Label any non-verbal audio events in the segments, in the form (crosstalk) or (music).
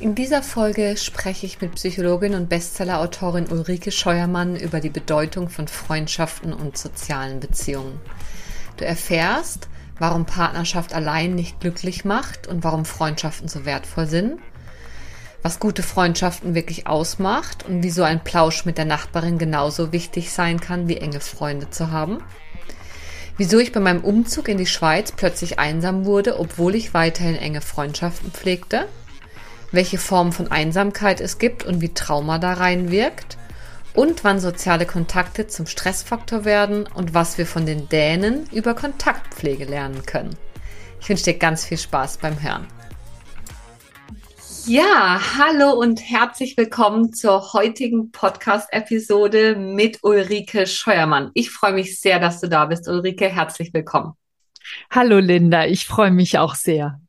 In dieser Folge spreche ich mit Psychologin und Bestsellerautorin Ulrike Scheuermann über die Bedeutung von Freundschaften und sozialen Beziehungen. Du erfährst, warum Partnerschaft allein nicht glücklich macht und warum Freundschaften so wertvoll sind, was gute Freundschaften wirklich ausmacht und wieso ein Plausch mit der Nachbarin genauso wichtig sein kann, wie enge Freunde zu haben, wieso ich bei meinem Umzug in die Schweiz plötzlich einsam wurde, obwohl ich weiterhin enge Freundschaften pflegte, welche Form von Einsamkeit es gibt und wie Trauma da reinwirkt und wann soziale Kontakte zum Stressfaktor werden und was wir von den Dänen über Kontaktpflege lernen können. Ich wünsche dir ganz viel Spaß beim Hören. Ja, hallo und herzlich willkommen zur heutigen Podcast-Episode mit Ulrike Scheuermann. Ich freue mich sehr, dass du da bist, Ulrike. Herzlich willkommen. Hallo Linda, ich freue mich auch sehr.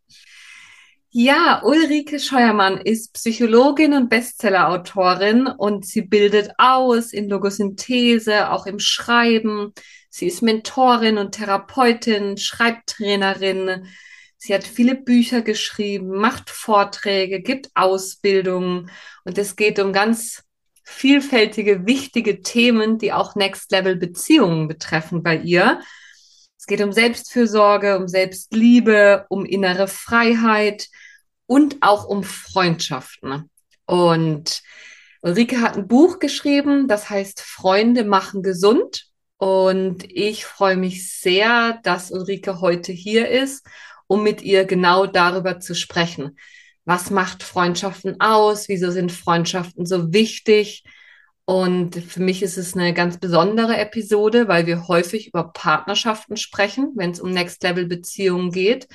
Ja, Ulrike Scheuermann ist Psychologin und Bestsellerautorin und sie bildet aus in Logosynthese, auch im Schreiben. Sie ist Mentorin und Therapeutin, Schreibtrainerin. Sie hat viele Bücher geschrieben, macht Vorträge, gibt Ausbildungen und es geht um ganz vielfältige, wichtige Themen, die auch Next Level Beziehungen betreffen bei ihr. Es geht um Selbstfürsorge, um Selbstliebe, um innere Freiheit und auch um Freundschaften. Und Ulrike hat ein Buch geschrieben, das heißt Freunde machen gesund. Und ich freue mich sehr, dass Ulrike heute hier ist, um mit ihr genau darüber zu sprechen. Was macht Freundschaften aus? Wieso sind Freundschaften so wichtig? Und für mich ist es eine ganz besondere Episode, weil wir häufig über Partnerschaften sprechen, wenn es um Next Level Beziehungen geht.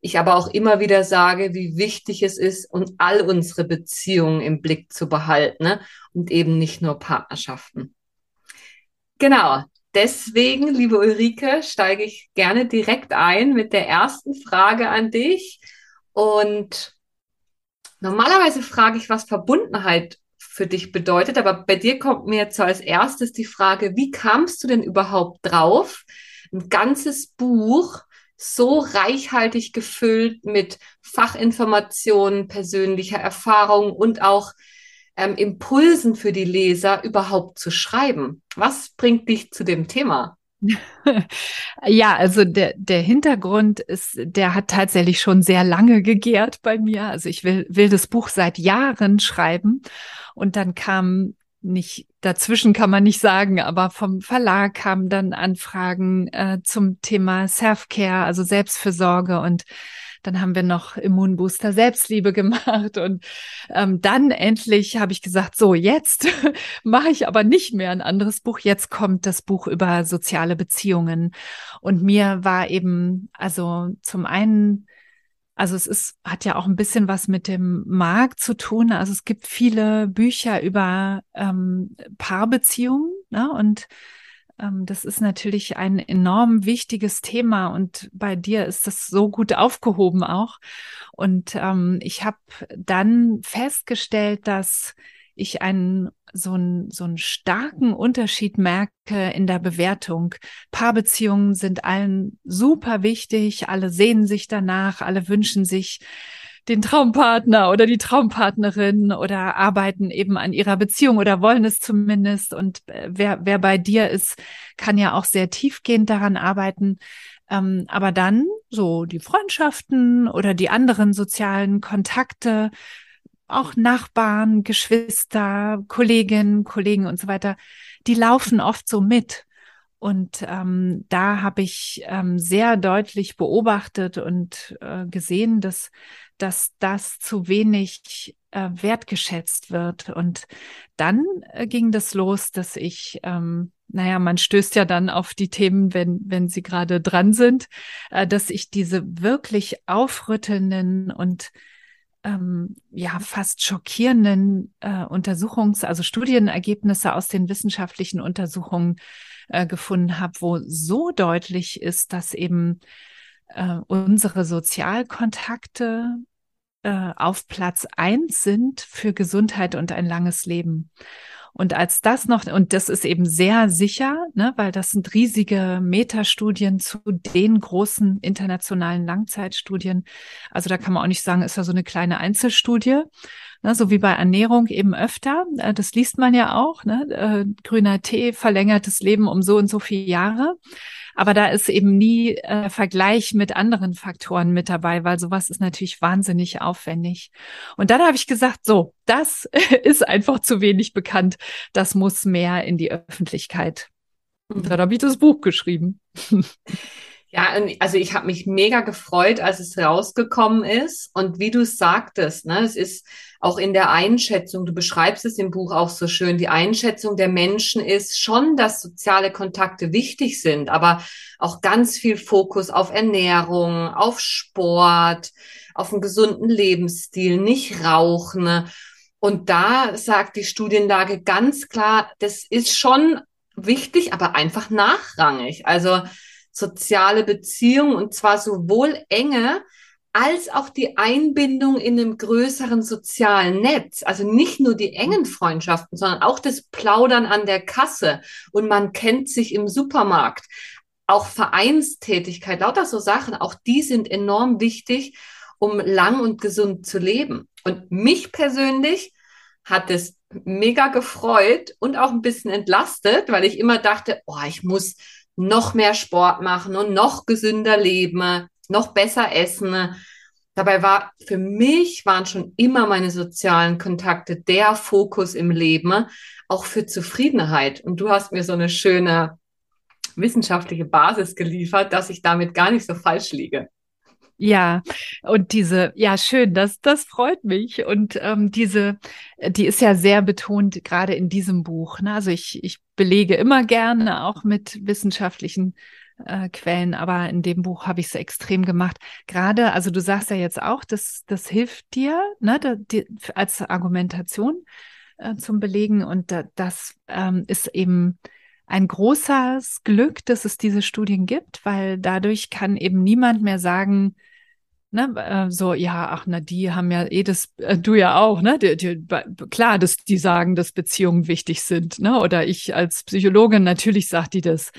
Ich aber auch immer wieder sage, wie wichtig es ist, und all unsere Beziehungen im Blick zu behalten ne? und eben nicht nur Partnerschaften. Genau. Deswegen, liebe Ulrike, steige ich gerne direkt ein mit der ersten Frage an dich. Und normalerweise frage ich, was Verbundenheit für dich bedeutet. Aber bei dir kommt mir jetzt als erstes die Frage, wie kamst du denn überhaupt drauf, ein ganzes Buch so reichhaltig gefüllt mit Fachinformationen, persönlicher Erfahrung und auch ähm, Impulsen für die Leser überhaupt zu schreiben? Was bringt dich zu dem Thema? (laughs) Ja, also der, der Hintergrund ist, der hat tatsächlich schon sehr lange gegärt bei mir. Also ich will, will das Buch seit Jahren schreiben und dann kam nicht, dazwischen kann man nicht sagen, aber vom Verlag kamen dann Anfragen äh, zum Thema Self-Care, also Selbstfürsorge. Und dann haben wir noch Immunbooster Selbstliebe (laughs) gemacht. Und ähm, dann endlich habe ich gesagt, so jetzt (laughs) mache ich aber nicht mehr ein anderes Buch. Jetzt kommt das Buch über soziale Beziehungen. Und mir war eben also zum einen also es ist, hat ja auch ein bisschen was mit dem Markt zu tun. Also es gibt viele Bücher über ähm, Paarbeziehungen ne? und ähm, das ist natürlich ein enorm wichtiges Thema und bei dir ist das so gut aufgehoben auch. Und ähm, ich habe dann festgestellt, dass ich einen so einen so einen starken Unterschied merke in der Bewertung. Paarbeziehungen sind allen super wichtig, alle sehnen sich danach, alle wünschen sich den Traumpartner oder die Traumpartnerin oder arbeiten eben an ihrer Beziehung oder wollen es zumindest. Und äh, wer, wer bei dir ist, kann ja auch sehr tiefgehend daran arbeiten. Ähm, aber dann so die Freundschaften oder die anderen sozialen Kontakte, auch Nachbarn, Geschwister, Kolleginnen, Kollegen und so weiter, die laufen oft so mit. Und ähm, da habe ich ähm, sehr deutlich beobachtet und äh, gesehen, dass dass das zu wenig äh, wertgeschätzt wird. Und dann äh, ging das los, dass ich, ähm, naja, man stößt ja dann auf die Themen, wenn, wenn sie gerade dran sind, äh, dass ich diese wirklich aufrüttelnden und ähm, ja fast schockierenden äh, Untersuchungs-, also Studienergebnisse aus den wissenschaftlichen Untersuchungen äh, gefunden habe, wo so deutlich ist, dass eben äh, unsere Sozialkontakte äh, auf Platz eins sind für Gesundheit und ein langes Leben. Und als das noch, und das ist eben sehr sicher, ne, weil das sind riesige Metastudien zu den großen internationalen Langzeitstudien. Also da kann man auch nicht sagen, ist ja so eine kleine Einzelstudie, ne, so wie bei Ernährung eben öfter. Äh, das liest man ja auch, ne, äh, grüner Tee, verlängertes Leben um so und so viele Jahre. Aber da ist eben nie äh, Vergleich mit anderen Faktoren mit dabei, weil sowas ist natürlich wahnsinnig aufwendig. Und dann habe ich gesagt, so, das (laughs) ist einfach zu wenig bekannt. Das muss mehr in die Öffentlichkeit. Und dann habe ich das Buch geschrieben. (laughs) Ja, also ich habe mich mega gefreut, als es rausgekommen ist. Und wie du sagtest, ne, es ist auch in der Einschätzung, du beschreibst es im Buch auch so schön, die Einschätzung der Menschen ist schon, dass soziale Kontakte wichtig sind, aber auch ganz viel Fokus auf Ernährung, auf Sport, auf einen gesunden Lebensstil, nicht rauchen. Und da sagt die Studienlage ganz klar, das ist schon wichtig, aber einfach nachrangig. Also soziale Beziehungen und zwar sowohl enge als auch die Einbindung in einem größeren sozialen Netz. Also nicht nur die engen Freundschaften, sondern auch das Plaudern an der Kasse und man kennt sich im Supermarkt. Auch Vereinstätigkeit, lauter so Sachen, auch die sind enorm wichtig, um lang und gesund zu leben. Und mich persönlich hat es mega gefreut und auch ein bisschen entlastet, weil ich immer dachte, oh, ich muss noch mehr Sport machen und noch gesünder leben, noch besser essen. Dabei war für mich waren schon immer meine sozialen Kontakte der Fokus im Leben, auch für Zufriedenheit. Und du hast mir so eine schöne wissenschaftliche Basis geliefert, dass ich damit gar nicht so falsch liege. Ja, und diese, ja, schön, das, das freut mich. Und ähm, diese, die ist ja sehr betont, gerade in diesem Buch. Ne? Also ich, ich belege immer gerne auch mit wissenschaftlichen äh, Quellen, aber in dem Buch habe ich es extrem gemacht. Gerade, also du sagst ja jetzt auch, das, das hilft dir, ne, da, die, als Argumentation äh, zum Belegen. Und da, das ähm, ist eben ein großes Glück, dass es diese Studien gibt, weil dadurch kann eben niemand mehr sagen, ne, äh, so, ja, ach, na, die haben ja eh das, äh, du ja auch, ne, die, die, klar, dass die sagen, dass Beziehungen wichtig sind, ne, oder ich als Psychologin, natürlich sagt die das.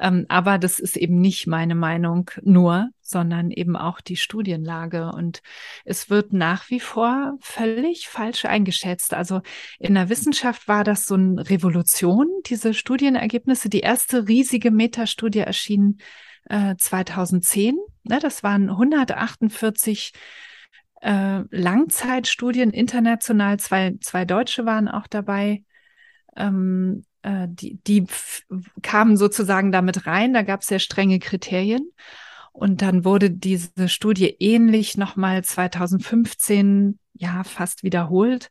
Ähm, aber das ist eben nicht meine Meinung nur, sondern eben auch die Studienlage. Und es wird nach wie vor völlig falsch eingeschätzt. Also in der Wissenschaft war das so eine Revolution, diese Studienergebnisse. Die erste riesige Metastudie erschien 2010. Äh, ne, das waren 148 äh, Langzeitstudien international, zwei, zwei Deutsche waren auch dabei. Ähm, äh, die, die kamen sozusagen damit rein, da gab es sehr strenge Kriterien. Und dann wurde diese Studie ähnlich nochmal 2015 ja fast wiederholt.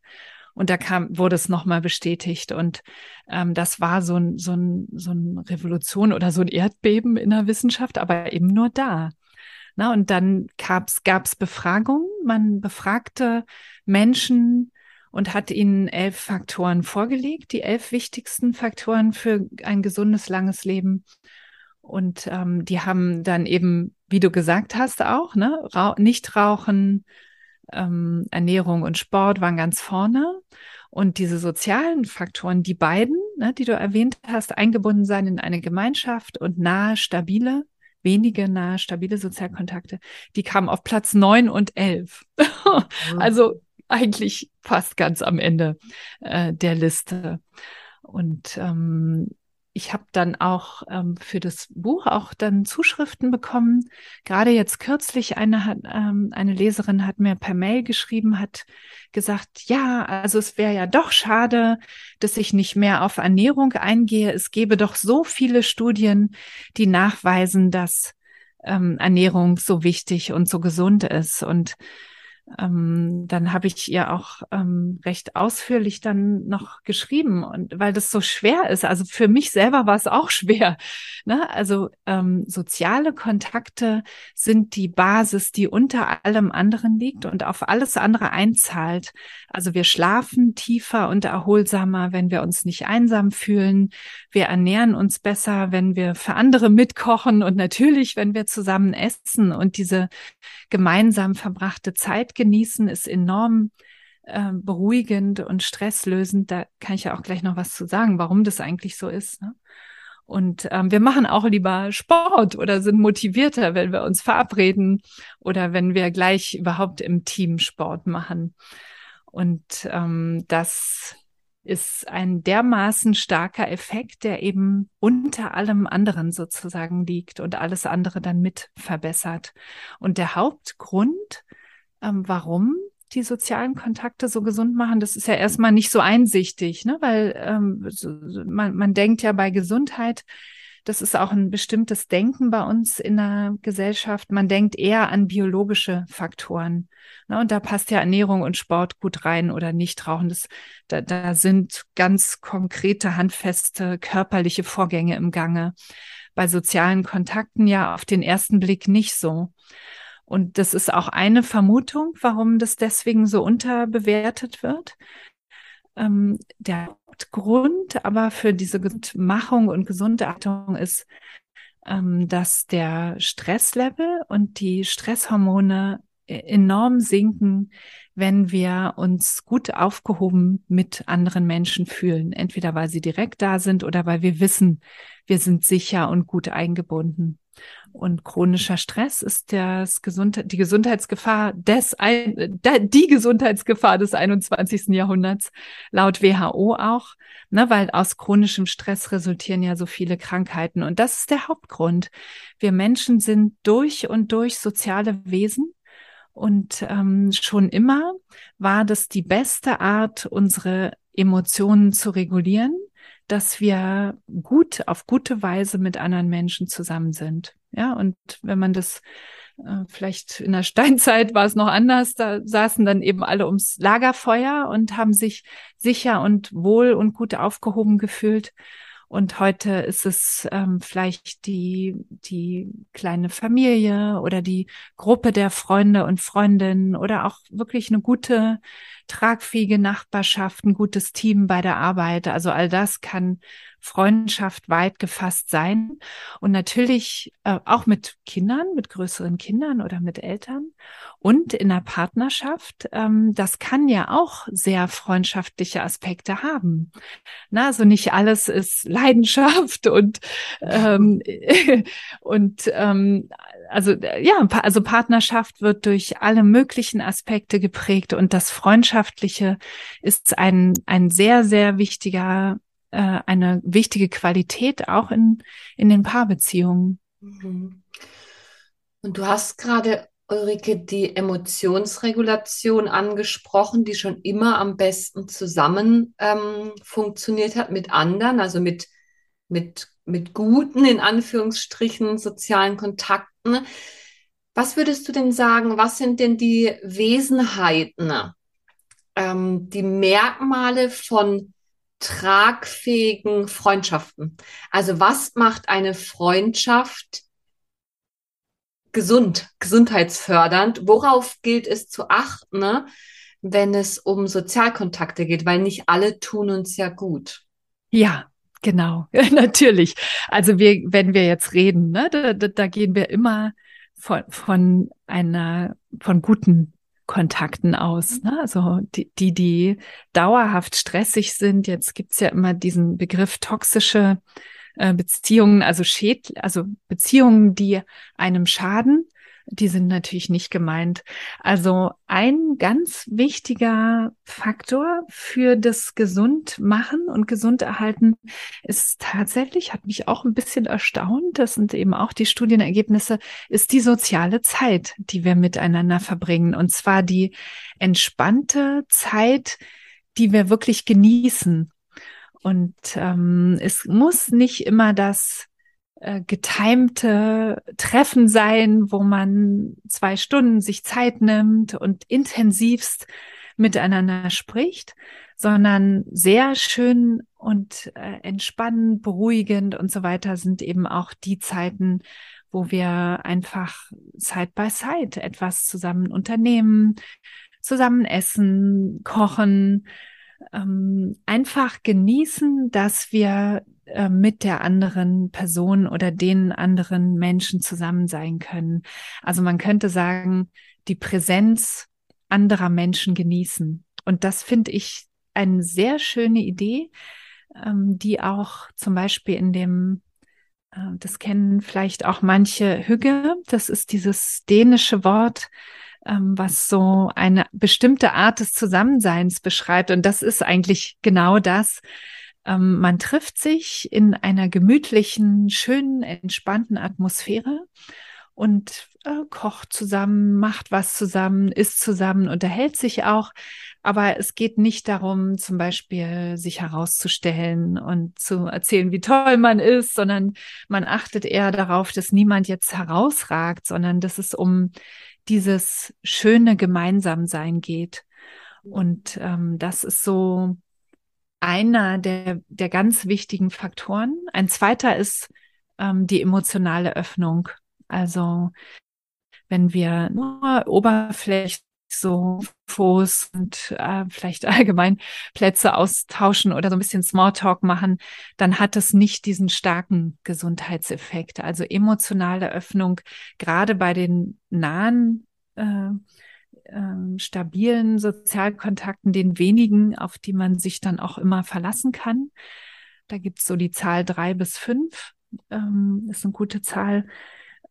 Und da kam, wurde es nochmal bestätigt. Und ähm, das war so ein, so ein, so ein Revolution oder so ein Erdbeben in der Wissenschaft, aber eben nur da. Na, und dann gab's gab's Befragungen. Man befragte Menschen und hat ihnen elf Faktoren vorgelegt, die elf wichtigsten Faktoren für ein gesundes, langes Leben. Und ähm, die haben dann eben, wie du gesagt hast, auch, ne, Ra nicht rauchen, ähm, Ernährung und Sport waren ganz vorne. Und diese sozialen Faktoren, die beiden, ne, die du erwähnt hast, eingebunden sein in eine Gemeinschaft und nahe, stabile, wenige nahe, stabile Sozialkontakte, die kamen auf Platz neun und elf. (laughs) also eigentlich fast ganz am Ende äh, der Liste. Und ähm, ich habe dann auch ähm, für das Buch auch dann Zuschriften bekommen. Gerade jetzt kürzlich eine hat, ähm, eine Leserin hat mir per Mail geschrieben, hat gesagt, ja, also es wäre ja doch schade, dass ich nicht mehr auf Ernährung eingehe. Es gäbe doch so viele Studien, die nachweisen, dass ähm, Ernährung so wichtig und so gesund ist. Und ähm, dann habe ich ihr auch ähm, recht ausführlich dann noch geschrieben und weil das so schwer ist. Also für mich selber war es auch (laughs) schwer. Ne? Also ähm, soziale Kontakte sind die Basis, die unter allem anderen liegt und auf alles andere einzahlt. Also wir schlafen tiefer und erholsamer, wenn wir uns nicht einsam fühlen. Wir ernähren uns besser, wenn wir für andere mitkochen und natürlich, wenn wir zusammen essen und diese gemeinsam verbrachte Zeit genießen, ist enorm äh, beruhigend und stresslösend. Da kann ich ja auch gleich noch was zu sagen, warum das eigentlich so ist. Ne? Und ähm, wir machen auch lieber Sport oder sind motivierter, wenn wir uns verabreden oder wenn wir gleich überhaupt im Team Sport machen. Und ähm, das ist ein dermaßen starker Effekt, der eben unter allem anderen sozusagen liegt und alles andere dann mit verbessert. Und der Hauptgrund, ähm, warum die sozialen Kontakte so gesund machen, das ist ja erstmal nicht so einsichtig, ne? weil ähm, so, man, man denkt ja bei Gesundheit, das ist auch ein bestimmtes Denken bei uns in der Gesellschaft. Man denkt eher an biologische Faktoren. Ne? Und da passt ja Ernährung und Sport gut rein oder nicht rauchen. Das, da, da sind ganz konkrete, handfeste körperliche Vorgänge im Gange. Bei sozialen Kontakten ja auf den ersten Blick nicht so. Und das ist auch eine Vermutung, warum das deswegen so unterbewertet wird. Ähm, der Hauptgrund aber für diese Machung und Gesundhaltung ist, ähm, dass der Stresslevel und die Stresshormone e-, enorm sinken, wenn wir uns gut aufgehoben mit anderen Menschen fühlen. Entweder weil sie direkt da sind oder weil wir wissen, wir sind sicher und gut eingebunden. Und chronischer Stress ist das Gesundheit, die Gesundheitsgefahr des, die Gesundheitsgefahr des 21. Jahrhunderts, laut WHO auch, ne, weil aus chronischem Stress resultieren ja so viele Krankheiten. Und das ist der Hauptgrund. Wir Menschen sind durch und durch soziale Wesen. Und ähm, schon immer war das die beste Art, unsere Emotionen zu regulieren, dass wir gut, auf gute Weise mit anderen Menschen zusammen sind. Ja, und wenn man das äh, vielleicht in der (laughs) Steinzeit war es noch anders, da saßen dann eben alle ums Lagerfeuer und haben sich sicher und wohl und gut aufgehoben gefühlt. Und heute ist es ähm, vielleicht die, die kleine Familie oder die Gruppe der Freunde und Freundinnen oder auch wirklich eine gute, tragfähige Nachbarschaft, ein gutes Team bei der Arbeit. Also all das kann Freundschaft weit gefasst sein. Und natürlich äh, auch mit Kindern, mit größeren Kindern oder mit Eltern und in der Partnerschaft. Ähm, das kann ja auch sehr freundschaftliche Aspekte haben. Na, also nicht alles ist Leidenschaft und, ähm, (laughs) und ähm, also ja, also Partnerschaft wird durch alle möglichen Aspekte geprägt und das Freundschaftliche ist ein, ein sehr, sehr wichtiger äh, eine wichtige Qualität auch in, in den Paarbeziehungen. Mhm. Und du hast gerade, Ulrike, die Emotionsregulation angesprochen, die schon immer am besten zusammen ähm, funktioniert hat mit anderen, also mit, mit, mit guten, in Anführungsstrichen, sozialen Kontakten. Was würdest du denn sagen, was sind denn die Wesenheiten, ähm, die Merkmale von tragfähigen Freundschaften. Also was macht eine Freundschaft gesund, gesundheitsfördernd? Worauf gilt es zu achten, ne, wenn es um Sozialkontakte geht? Weil nicht alle tun uns ja gut. Ja, genau, (laughs) natürlich. Also wir, wenn wir jetzt reden, ne, da, da, da gehen wir immer von, von einer, von guten Kontakten aus. Ne? Also die, die, die dauerhaft stressig sind. Jetzt gibt's ja immer diesen Begriff toxische äh, Beziehungen, also Schäd, also Beziehungen, die einem schaden die sind natürlich nicht gemeint. Also ein ganz wichtiger Faktor für das Gesundmachen und Gesunderhalten ist tatsächlich, hat mich auch ein bisschen erstaunt, das sind eben auch die Studienergebnisse, ist die soziale Zeit, die wir miteinander verbringen. Und zwar die entspannte Zeit, die wir wirklich genießen. Und ähm, es muss nicht immer das äh, getimte Treffen sein, wo man zwei Stunden sich Zeit nimmt und intensivst miteinander spricht, sondern sehr schön und äh, entspannend, beruhigend und so weiter sind eben auch die Zeiten, wo wir einfach Side by Side etwas zusammen unternehmen, zusammen essen, kochen, ähm, einfach genießen, dass wir äh, mit der anderen Person oder den anderen Menschen zusammen sein können. Also man könnte sagen, die Präsenz anderer Menschen genießen. Und das finde ich eine sehr schöne Idee, ähm, die auch zum Beispiel in dem, äh, das kennen vielleicht auch manche Hügge, das ist dieses dänische Wort, was so eine bestimmte Art des Zusammenseins beschreibt. Und das ist eigentlich genau das, ähm, man trifft sich in einer gemütlichen, schönen, entspannten Atmosphäre und äh, kocht zusammen, macht was zusammen, isst zusammen, unterhält sich auch. Aber es geht nicht darum, zum Beispiel sich herauszustellen und zu erzählen, wie toll man ist, sondern man achtet eher darauf, dass niemand jetzt herausragt, sondern dass es um dieses schöne Gemeinsamsein geht. Und ähm, das ist so einer der, der ganz wichtigen Faktoren. Ein zweiter ist ähm, die emotionale Öffnung. Also wenn wir nur oberflächlich so Infos und äh, vielleicht allgemein Plätze austauschen oder so ein bisschen Smalltalk machen, dann hat es nicht diesen starken Gesundheitseffekt. Also emotionale Öffnung, gerade bei den nahen äh, ähm, stabilen Sozialkontakten, den wenigen, auf die man sich dann auch immer verlassen kann. Da gibt's so die Zahl drei bis fünf, ähm, ist eine gute Zahl.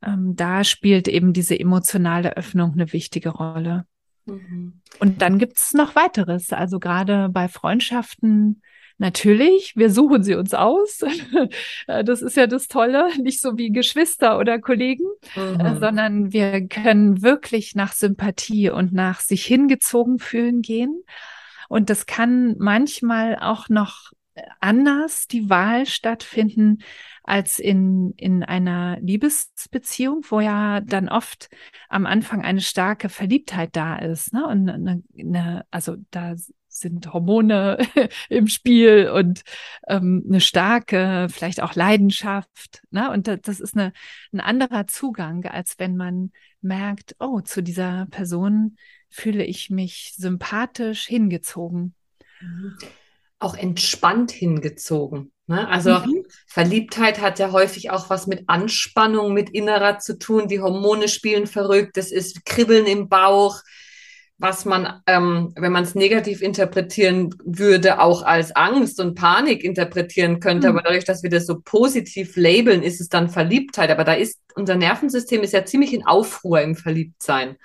Ähm, da spielt eben diese emotionale Öffnung eine wichtige Rolle. Mhm. Und dann gibt's noch weiteres. Also gerade bei Freundschaften Natürlich, wir suchen sie uns aus. (laughs) Äh, das ist ja das Tolle, nicht so wie Geschwister oder Kollegen, äh, mhm. sondern wir können wirklich nach Sympathie und nach sich hingezogen fühlen gehen. Und das kann manchmal auch noch anders die Wahl stattfinden als in, in einer Liebesbeziehung, wo ja dann oft am Anfang eine starke Verliebtheit da ist. Ne? Und eine, eine, also da sind Hormone (laughs) im Spiel und ähm, eine starke, vielleicht auch Leidenschaft. Ne? Und das ist eine, ein anderer Zugang, als wenn man merkt, oh, zu dieser Person fühle ich mich sympathisch hingezogen. Mhm. Auch entspannt hingezogen. Ne? Also mhm. Verliebtheit hat ja häufig auch was mit Anspannung, mit innerer zu tun. Die Hormone spielen verrückt, es ist Kribbeln im Bauch, was man, ähm, wenn man es negativ interpretieren würde, auch als Angst und Panik interpretieren könnte. Mhm. Aber dadurch, dass wir das so positiv labeln, ist es dann Verliebtheit. Aber da ist unser Nervensystem ist ja ziemlich in Aufruhr im Verliebtsein.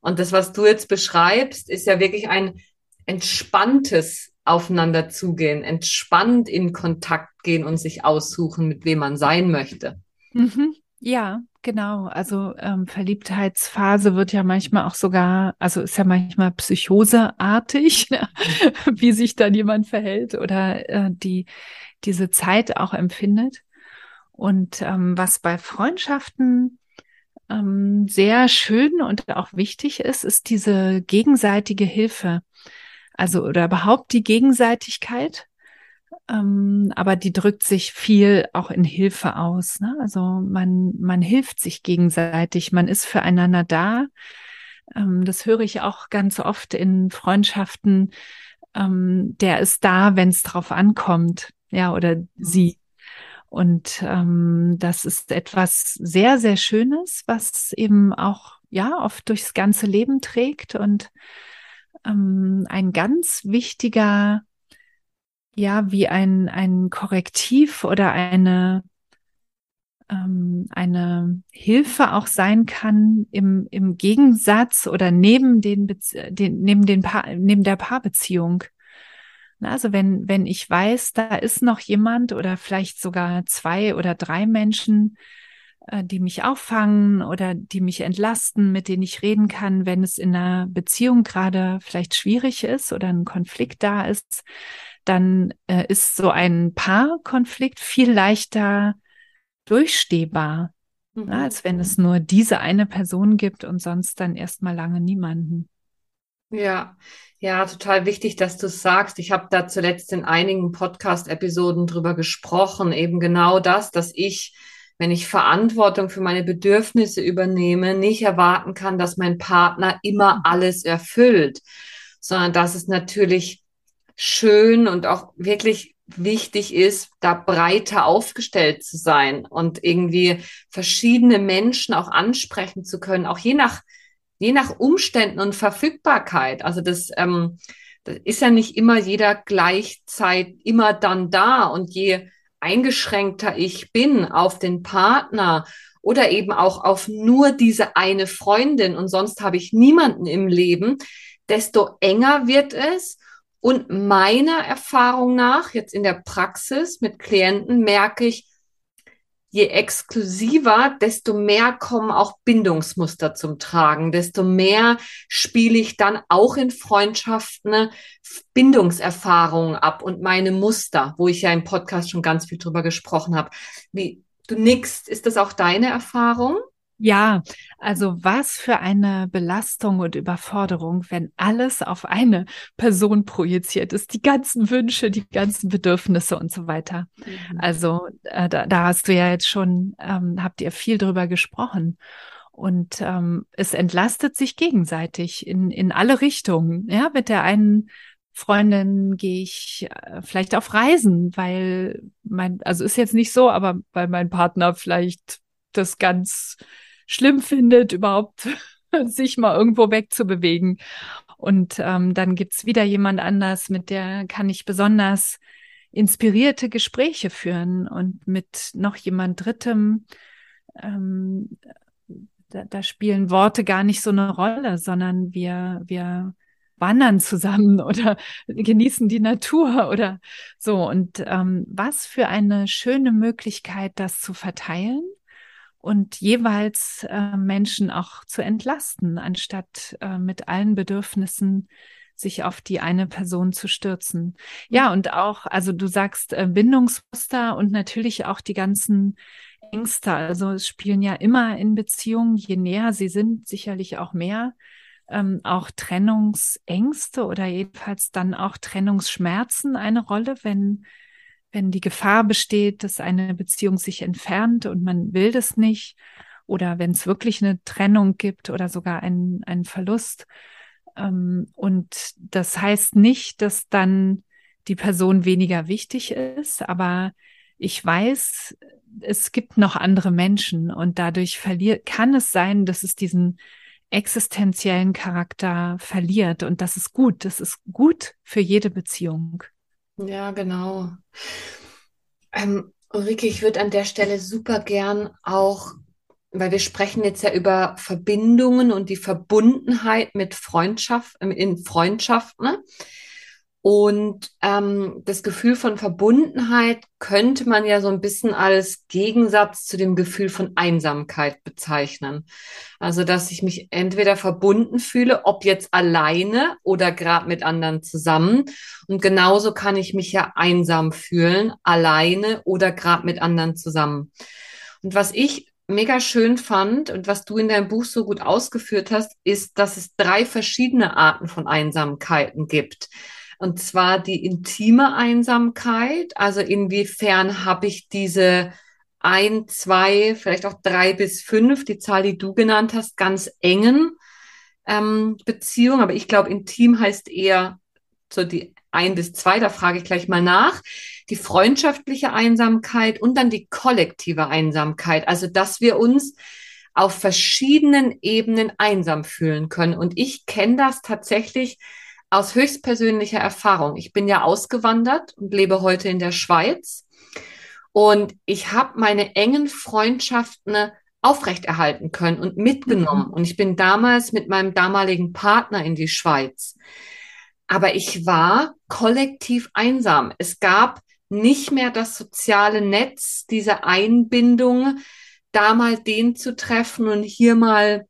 Und das, was du jetzt beschreibst, ist ja wirklich ein entspanntes Aufeinander zugehen, entspannt in Kontakt gehen und sich aussuchen, mit wem man sein möchte. Mhm. Ja, genau. Also ähm, Verliebtheitsphase wird ja manchmal auch sogar, also ist ja manchmal psychoseartig, (laughs) wie sich dann jemand verhält oder äh, die diese Zeit auch empfindet. Und ähm, was bei Freundschaften ähm, sehr schön und auch wichtig ist, ist diese gegenseitige Hilfe. Also oder überhaupt die Gegenseitigkeit ähm, aber die drückt sich viel auch in Hilfe aus. Ne? Also man, man hilft sich gegenseitig, man ist füreinander da. Ähm, das höre ich auch ganz oft in Freundschaften. Ähm, der ist da, wenn es drauf ankommt, ja, oder mhm. sie. Und ähm, das ist etwas sehr, sehr Schönes, was eben auch ja oft durchs ganze Leben trägt und ähm, ein ganz wichtiger ja wie ein, ein Korrektiv oder eine, ähm, eine Hilfe auch sein kann im, im Gegensatz oder neben den, den neben den Paar, neben der Paarbeziehung. Also wenn, wenn ich weiß, da ist noch jemand oder vielleicht sogar zwei oder drei Menschen, die mich auffangen oder die mich entlasten, mit denen ich reden kann, wenn es in einer Beziehung gerade vielleicht schwierig ist oder ein Konflikt da ist, dann äh, ist so ein Paarkonflikt viel leichter durchstehbar, mhm. na, als wenn es nur diese eine Person gibt und sonst dann erstmal lange niemanden. Ja, ja, total wichtig, dass du es sagst. Ich habe da zuletzt in einigen Podcast-Episoden drüber gesprochen, eben genau das, dass ich, wenn ich Verantwortung für meine Bedürfnisse übernehme, nicht erwarten kann, dass mein Partner immer mhm. alles erfüllt, sondern dass es natürlich schön und auch wirklich wichtig ist, da breiter aufgestellt zu sein und irgendwie verschiedene Menschen auch ansprechen zu können, auch je nach je nach Umständen und Verfügbarkeit. Also das, ähm, das ist ja nicht immer jeder gleichzeitig immer dann da und je eingeschränkter ich bin auf den Partner oder eben auch auf nur diese eine Freundin und sonst habe ich niemanden im Leben, desto enger wird es. Und meiner Erfahrung nach, jetzt in der Praxis mit Klienten, merke ich, je exklusiver, desto mehr kommen auch Bindungsmuster zum Tragen, desto mehr spiele ich dann auch in Freundschaften Bindungserfahrungen ab und meine Muster, wo ich ja im Podcast schon ganz viel drüber gesprochen habe. Wie du nickst, ist das auch deine Erfahrung? Ja, also was für eine Belastung und Überforderung, wenn alles auf eine Person projiziert ist, die ganzen Wünsche, die ganzen Bedürfnisse und so weiter. Mhm. Also äh, da, da, hast du ja jetzt schon, ähm, habt ihr viel drüber gesprochen. Und ähm, es entlastet sich gegenseitig in, in alle Richtungen. Ja, mit der einen Freundin gehe ich äh, vielleicht auf Reisen, weil mein, also ist jetzt nicht so, aber weil mein Partner vielleicht das ganz schlimm findet, überhaupt (laughs) sich mal irgendwo wegzubewegen. Und ähm, dann gibt's wieder jemand anders, mit der kann ich besonders inspirierte Gespräche führen und mit noch jemand Drittem. Ähm, da, da spielen Worte gar nicht so eine Rolle, sondern wir, wir wandern zusammen (laughs) oder genießen die Natur oder so. Und ähm, was für eine schöne Möglichkeit, das zu verteilen und jeweils äh, Menschen auch zu entlasten, anstatt äh, mit allen Bedürfnissen sich auf die eine Person zu stürzen. Ja, und auch, also du sagst äh, Bindungsmuster und natürlich auch die ganzen Ängste. Also es spielen ja immer in Beziehungen, je näher sie sind, sicherlich auch mehr. Ähm, auch Trennungsängste oder jedenfalls dann auch Trennungsschmerzen eine Rolle, wenn wenn die Gefahr besteht, dass eine Beziehung sich entfernt und man will das nicht, oder wenn es wirklich eine Trennung gibt oder sogar einen, einen Verlust. Ähm, und das heißt nicht, dass dann die Person weniger wichtig ist, aber ich weiß, es gibt noch andere Menschen und dadurch verliert, kann es sein, dass es diesen existenziellen Charakter verliert und das ist gut. Das ist gut für jede Beziehung. Ja, genau. Ähm, Ulrike, ich würde an der Stelle super gern auch, weil wir sprechen jetzt ja über Verbindungen und die Verbundenheit mit Freundschaft, ähm, in Freundschaften. Ne? Und ähm, das Gefühl von Verbundenheit könnte man ja so ein bisschen als Gegensatz zu dem Gefühl von Einsamkeit bezeichnen. Also, dass ich mich entweder verbunden fühle, ob jetzt alleine oder gerade mit anderen zusammen. Und genauso kann ich mich ja einsam fühlen, alleine oder gerade mit anderen zusammen. Und was ich mega schön fand und was du in deinem Buch so gut ausgeführt hast, ist, dass es drei verschiedene Arten von Einsamkeiten gibt. Und zwar die intime Einsamkeit. Also inwiefern habe ich diese ein, zwei, vielleicht auch drei bis fünf, die Zahl, die du genannt hast, ganz engen ähm, Beziehungen. Aber ich glaube, intim heißt eher so die ein bis zwei. Da frage ich gleich mal nach. Die freundschaftliche Einsamkeit und dann die kollektive Einsamkeit. Also, dass wir uns auf verschiedenen Ebenen einsam fühlen können. Und ich kenne das tatsächlich aus höchstpersönlicher Erfahrung. Ich bin ja ausgewandert und lebe heute in der Schweiz. Und ich habe meine engen Freundschaften aufrechterhalten können und mitgenommen. Mhm. Und ich bin damals mit meinem damaligen Partner in die Schweiz. Aber ich war kollektiv einsam. Es gab nicht mehr das soziale Netz, diese Einbindung, da mal den zu treffen und hier mal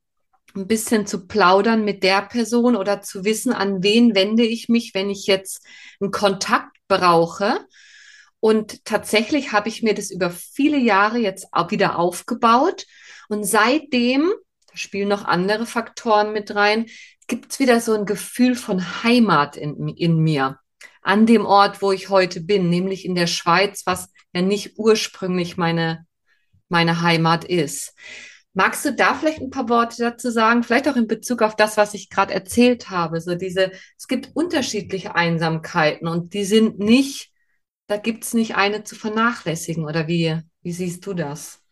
ein bisschen zu plaudern mit der Person oder zu wissen, an wen wende ich mich, wenn ich jetzt einen Kontakt brauche. Und tatsächlich habe ich mir das über viele Jahre jetzt auch wieder aufgebaut. Und seitdem, da spielen noch andere Faktoren mit rein, gibt es wieder so ein Gefühl von Heimat in, in mir. An dem Ort, wo ich heute bin, nämlich in der Schweiz, was ja nicht ursprünglich meine, meine Heimat ist. Magst du da vielleicht ein paar Worte dazu sagen? Vielleicht auch in Bezug auf das, was ich gerade erzählt habe. So diese, es gibt unterschiedliche Einsamkeiten und die sind nicht da gibt es nicht eine zu vernachlässigen. Oder wie, wie siehst du das?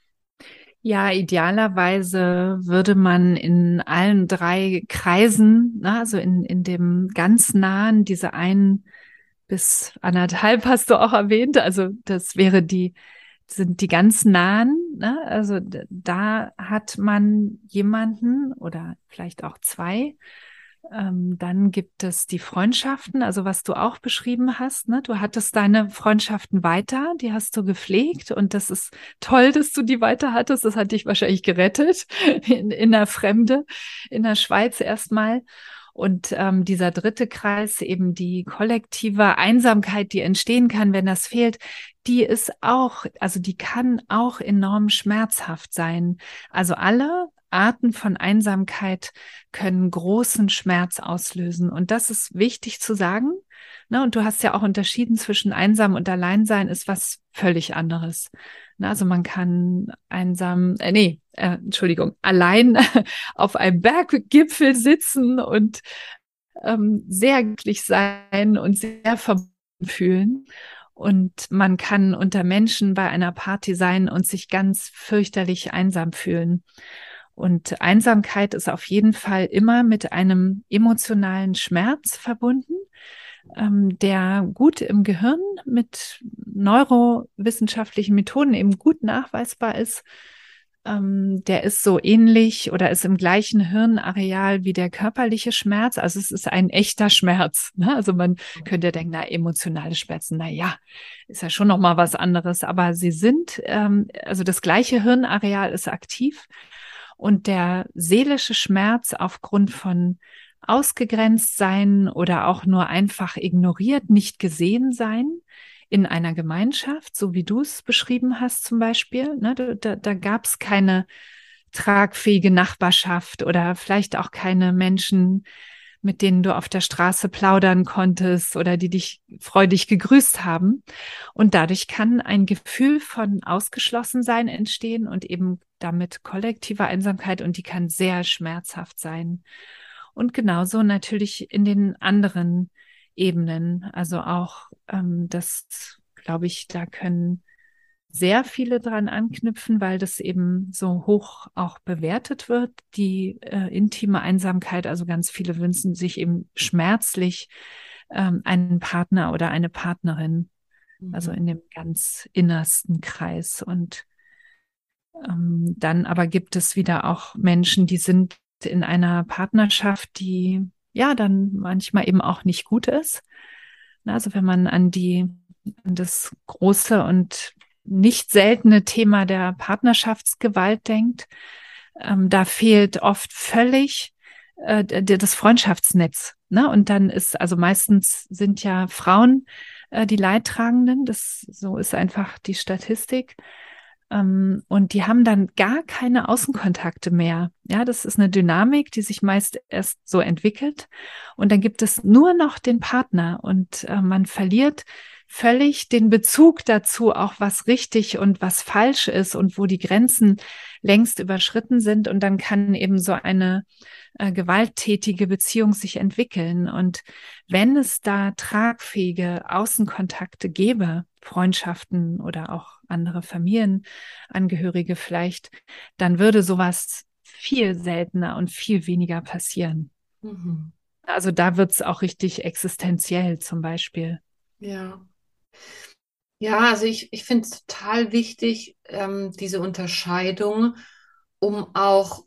Ja, idealerweise würde man in allen drei Kreisen, ne, also in, in dem ganz nahen, diese ein bis anderthalb hast du auch erwähnt, also das wäre die, sind die ganz nahen, ne? also da hat man jemanden oder vielleicht auch zwei, ähm, dann gibt es die Freundschaften, also was du auch beschrieben hast. Ne? Du hattest deine Freundschaften weiter, die hast du gepflegt und das ist toll, dass du die weiter hattest. Das hat dich wahrscheinlich gerettet (laughs) in, in der Fremde, in der Schweiz erstmal. Und ähm, dieser dritte Kreis, eben die kollektive Einsamkeit, die entstehen kann, wenn das fehlt, die ist auch, also die kann auch enorm schmerzhaft sein. Also alle Arten von Einsamkeit können großen Schmerz auslösen. Und das ist wichtig zu sagen. Ne? Und du hast ja auch unterschieden zwischen einsam und Alleinsein ist was völlig anderes. Ne? Also man kann einsam, äh, nee, äh, Entschuldigung, allein (laughs) auf einem Berggipfel sitzen und ähm, sehr glücklich sein und sehr verbunden fühlen. Und man kann unter Menschen bei einer Party sein und sich ganz fürchterlich einsam fühlen. Und Einsamkeit ist auf jeden Fall immer mit einem emotionalen Schmerz verbunden, ähm, der gut im Gehirn mit neurowissenschaftlichen Methoden eben gut nachweisbar ist. Ähm, der ist so ähnlich oder ist im gleichen Hirnareal wie der körperliche Schmerz. Also es ist ein echter Schmerz. Ne? Also man könnte denken, na, emotionale Schmerzen, na ja, ist ja schon noch mal was anderes. Aber sie sind, ähm, also das gleiche Hirnareal ist aktiv und der seelische Schmerz aufgrund von ausgegrenzt sein oder auch nur einfach ignoriert, nicht gesehen sein in einer Gemeinschaft, so wie du es beschrieben hast zum Beispiel. Ne, da da gab es keine tragfähige Nachbarschaft oder vielleicht auch keine Menschen, mit denen du auf der Straße plaudern konntest oder die dich freudig gegrüßt haben. Und dadurch kann ein Gefühl von Ausgeschlossensein entstehen und eben damit kollektive Einsamkeit und die kann sehr schmerzhaft sein. Und genauso natürlich in den anderen Ebenen. Also auch ähm, das, glaube ich, da können sehr viele dran anknüpfen, weil das eben so hoch auch bewertet wird, die äh, intime Einsamkeit. Also ganz viele wünschen sich eben schmerzlich ähm, einen Partner oder eine Partnerin, mhm. also in dem ganz innersten Kreis. Und ähm, dann aber gibt es wieder auch Menschen, die sind in einer Partnerschaft, die ja dann manchmal eben auch nicht gut ist. Also wenn man an die an das große und nicht seltene Thema der Partnerschaftsgewalt denkt, ähm, da fehlt oft völlig äh, das Freundschaftsnetz. Ne? Und dann ist, also meistens sind ja Frauen äh, die Leidtragenden, das so ist einfach die Statistik. Ähm, und die haben dann gar keine Außenkontakte mehr. Ja, das ist eine Dynamik, die sich meist erst so entwickelt. Und dann gibt es nur noch den Partner und äh, man verliert völlig den Bezug dazu, auch was richtig und was falsch ist und wo die Grenzen längst überschritten sind. Und dann kann eben so eine äh, gewalttätige Beziehung sich entwickeln. Und wenn es da tragfähige Außenkontakte gäbe, Freundschaften oder auch andere Familienangehörige vielleicht, dann würde sowas viel seltener und viel weniger passieren. Mhm. Also da wird es auch richtig existenziell zum Beispiel. Ja. Ja, also ich, ich finde es total wichtig, ähm, diese Unterscheidung, um auch,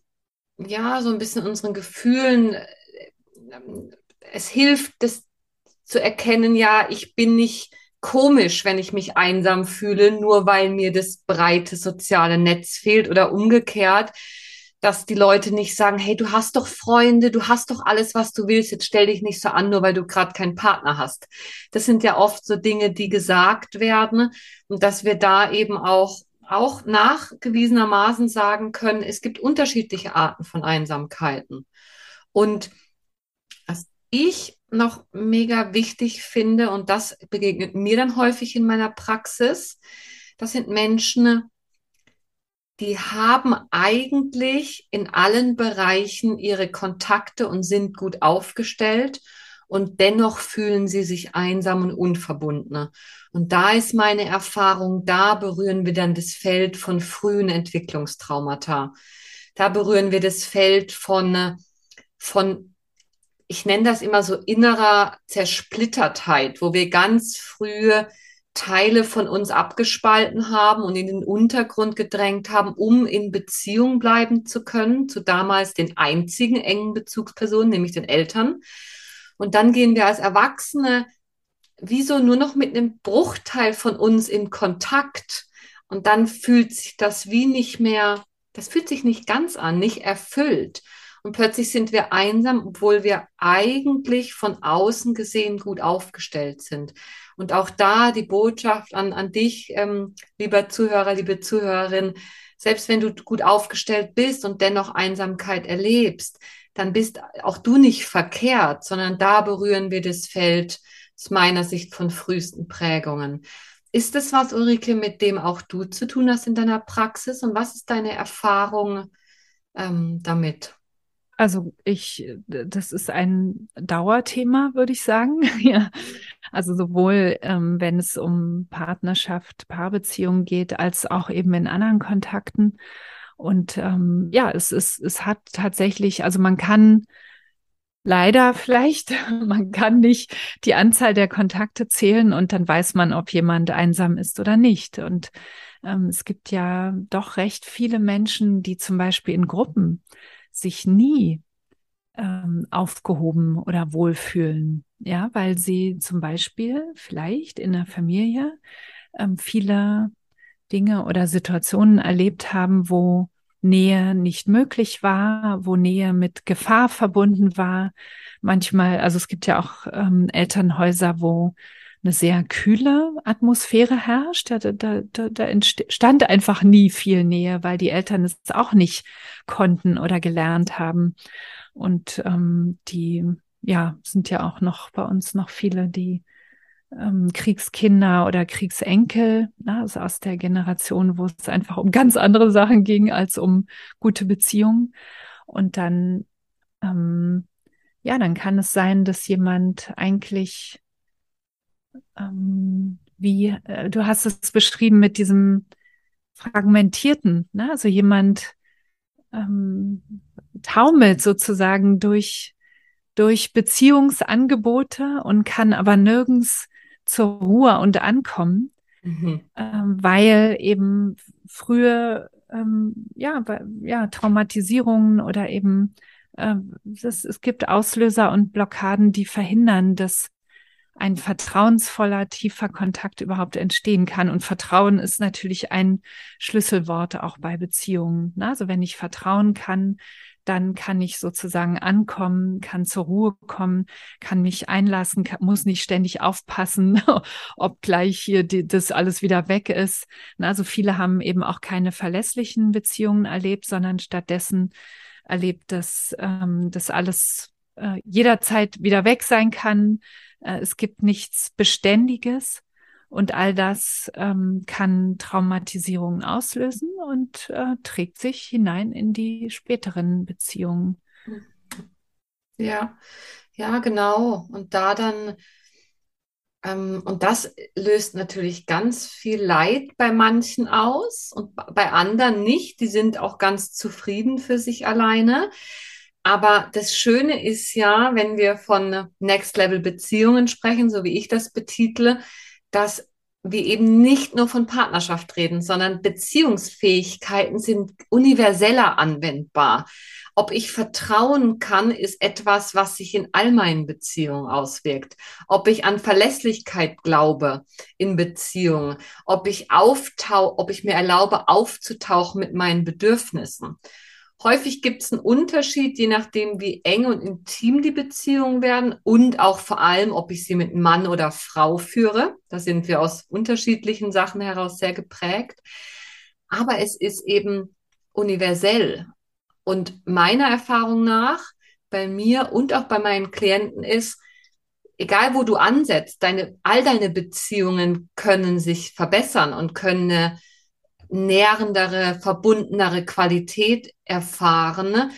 ja, so ein bisschen unseren Gefühlen, äh, es hilft, das zu erkennen, ja, ich bin nicht komisch, wenn ich mich einsam fühle, nur weil mir das breite soziale Netz fehlt oder umgekehrt. dass die Leute nicht sagen, hey, du hast doch Freunde, du hast doch alles, was du willst, jetzt stell dich nicht so an, nur weil du gerade keinen Partner hast. Das sind ja oft so Dinge, die gesagt werden und dass wir da eben auch auch nachgewiesenermaßen sagen können, es gibt unterschiedliche Arten von Einsamkeiten. Und ich noch mega wichtig finde, und das begegnet mir dann häufig in meiner Praxis, das sind Menschen, die haben eigentlich in allen Bereichen ihre Kontakte und sind gut aufgestellt und dennoch fühlen sie sich einsam und unverbunden. Und da ist meine Erfahrung, da berühren wir dann das Feld von frühen Entwicklungstraumata. Da berühren wir das Feld von, von ich nenne das immer so innerer Zersplittertheit, wo wir ganz früh Teile von uns abgespalten haben und in den Untergrund gedrängt haben, um in Beziehung bleiben zu können, zu damals den einzigen engen Bezugspersonen, nämlich den Eltern. Und dann gehen wir als Erwachsene wieso nur noch mit einem Bruchteil von uns in Kontakt. Und dann fühlt sich das wie nicht mehr, das fühlt sich nicht ganz an, nicht erfüllt. Und plötzlich sind wir einsam, obwohl wir eigentlich von außen gesehen gut aufgestellt sind. Und auch da die Botschaft an, an dich, ähm, lieber Zuhörer, liebe Zuhörerin, selbst wenn du gut aufgestellt bist und dennoch Einsamkeit erlebst, dann bist auch du nicht verkehrt, sondern da berühren wir das Feld aus meiner Sicht von frühesten Prägungen. Ist das was, Ulrike, mit dem auch du zu tun hast in deiner Praxis? Und was ist deine Erfahrung ähm, damit? Also ich, das ist ein Dauerthema, würde ich sagen. (laughs) ja. Also sowohl ähm, wenn es um Partnerschaft, Paarbeziehungen geht, als auch eben in anderen Kontakten. Und ähm, ja, es ist, es hat tatsächlich, also man kann leider vielleicht, (laughs) man kann nicht die Anzahl der Kontakte zählen und dann weiß man, ob jemand einsam ist oder nicht. Und ähm, es gibt ja doch recht viele Menschen, die zum Beispiel in Gruppen sich nie ähm, aufgehoben oder wohlfühlen. Ja, weil sie zum Beispiel vielleicht in der Familie ähm, viele Dinge oder Situationen erlebt haben, wo Nähe nicht möglich war, wo Nähe mit Gefahr verbunden war. Manchmal, also es gibt ja auch ähm, Elternhäuser, wo eine sehr kühle Atmosphäre herrscht. Da, da, da, da entstand einfach nie viel Nähe, weil die Eltern es auch nicht konnten oder gelernt haben. Und ähm, die, ja, sind ja auch noch bei uns noch viele, die ähm, Kriegskinder oder Kriegsenkel, ne, also aus der Generation, wo es einfach um ganz andere Sachen ging als um gute Beziehungen. Und dann, ähm, ja, dann kann es sein, dass jemand eigentlich ähm, wie, äh, du hast es beschrieben mit diesem fragmentierten, ne? also jemand ähm, taumelt sozusagen durch, durch Beziehungsangebote und kann aber nirgends zur Ruhe und ankommen, mhm. ähm, weil eben frühe ähm, ja, ja, Traumatisierungen oder eben äh, das, es gibt Auslöser und Blockaden, die verhindern, dass ein vertrauensvoller, tiefer Kontakt überhaupt entstehen kann. Und Vertrauen ist natürlich ein Schlüsselwort auch bei Beziehungen. Also wenn ich vertrauen kann, dann kann ich sozusagen ankommen, kann zur Ruhe kommen, kann mich einlassen, kann, muss nicht ständig aufpassen, (laughs) ob gleich hier die, das alles wieder weg ist. Also viele haben eben auch keine verlässlichen Beziehungen erlebt, sondern stattdessen erlebt, dass ähm, das alles äh, jederzeit wieder weg sein kann, es gibt nichts Beständiges und all das ähm, kann Traumatisierungen auslösen und äh, trägt sich hinein in die späteren Beziehungen. Ja, ja, genau. Und da dann, ähm, und das löst natürlich ganz viel Leid bei manchen aus und bei anderen nicht. Die sind auch ganz zufrieden für sich alleine. Aber das Schöne ist ja, wenn wir von Next Level Beziehungen sprechen, so wie ich das betitle, dass wir eben nicht nur von Partnerschaft reden, sondern Beziehungsfähigkeiten sind universeller anwendbar. Ob ich vertrauen kann, ist etwas, was sich in all meinen Beziehungen auswirkt. Ob ich an Verlässlichkeit glaube in Beziehungen, ob ich auftau, ob ich mir erlaube, aufzutauchen mit meinen Bedürfnissen. Häufig gibt es einen Unterschied, je nachdem, wie eng und intim die Beziehungen werden und auch vor allem, ob ich sie mit Mann oder Frau führe. Da sind wir aus unterschiedlichen Sachen heraus sehr geprägt. Aber es ist eben universell. Und meiner Erfahrung nach, bei mir und auch bei meinen Klienten ist, egal wo du ansetzt, deine, all deine Beziehungen können sich verbessern und können eine nährendere, verbundenere Qualität erfahren,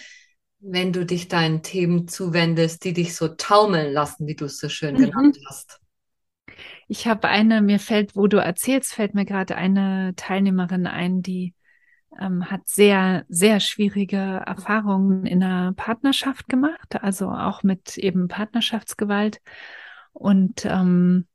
wenn du dich deinen Themen zuwendest, die dich so taumeln lassen, wie du es so schön mhm. genannt hast. Ich habe eine, mir fällt, wo du erzählst, fällt mir gerade eine Teilnehmerin ein, die ähm, hat sehr, sehr schwierige Erfahrungen in der Partnerschaft gemacht, also auch mit eben Partnerschaftsgewalt. Und ähm,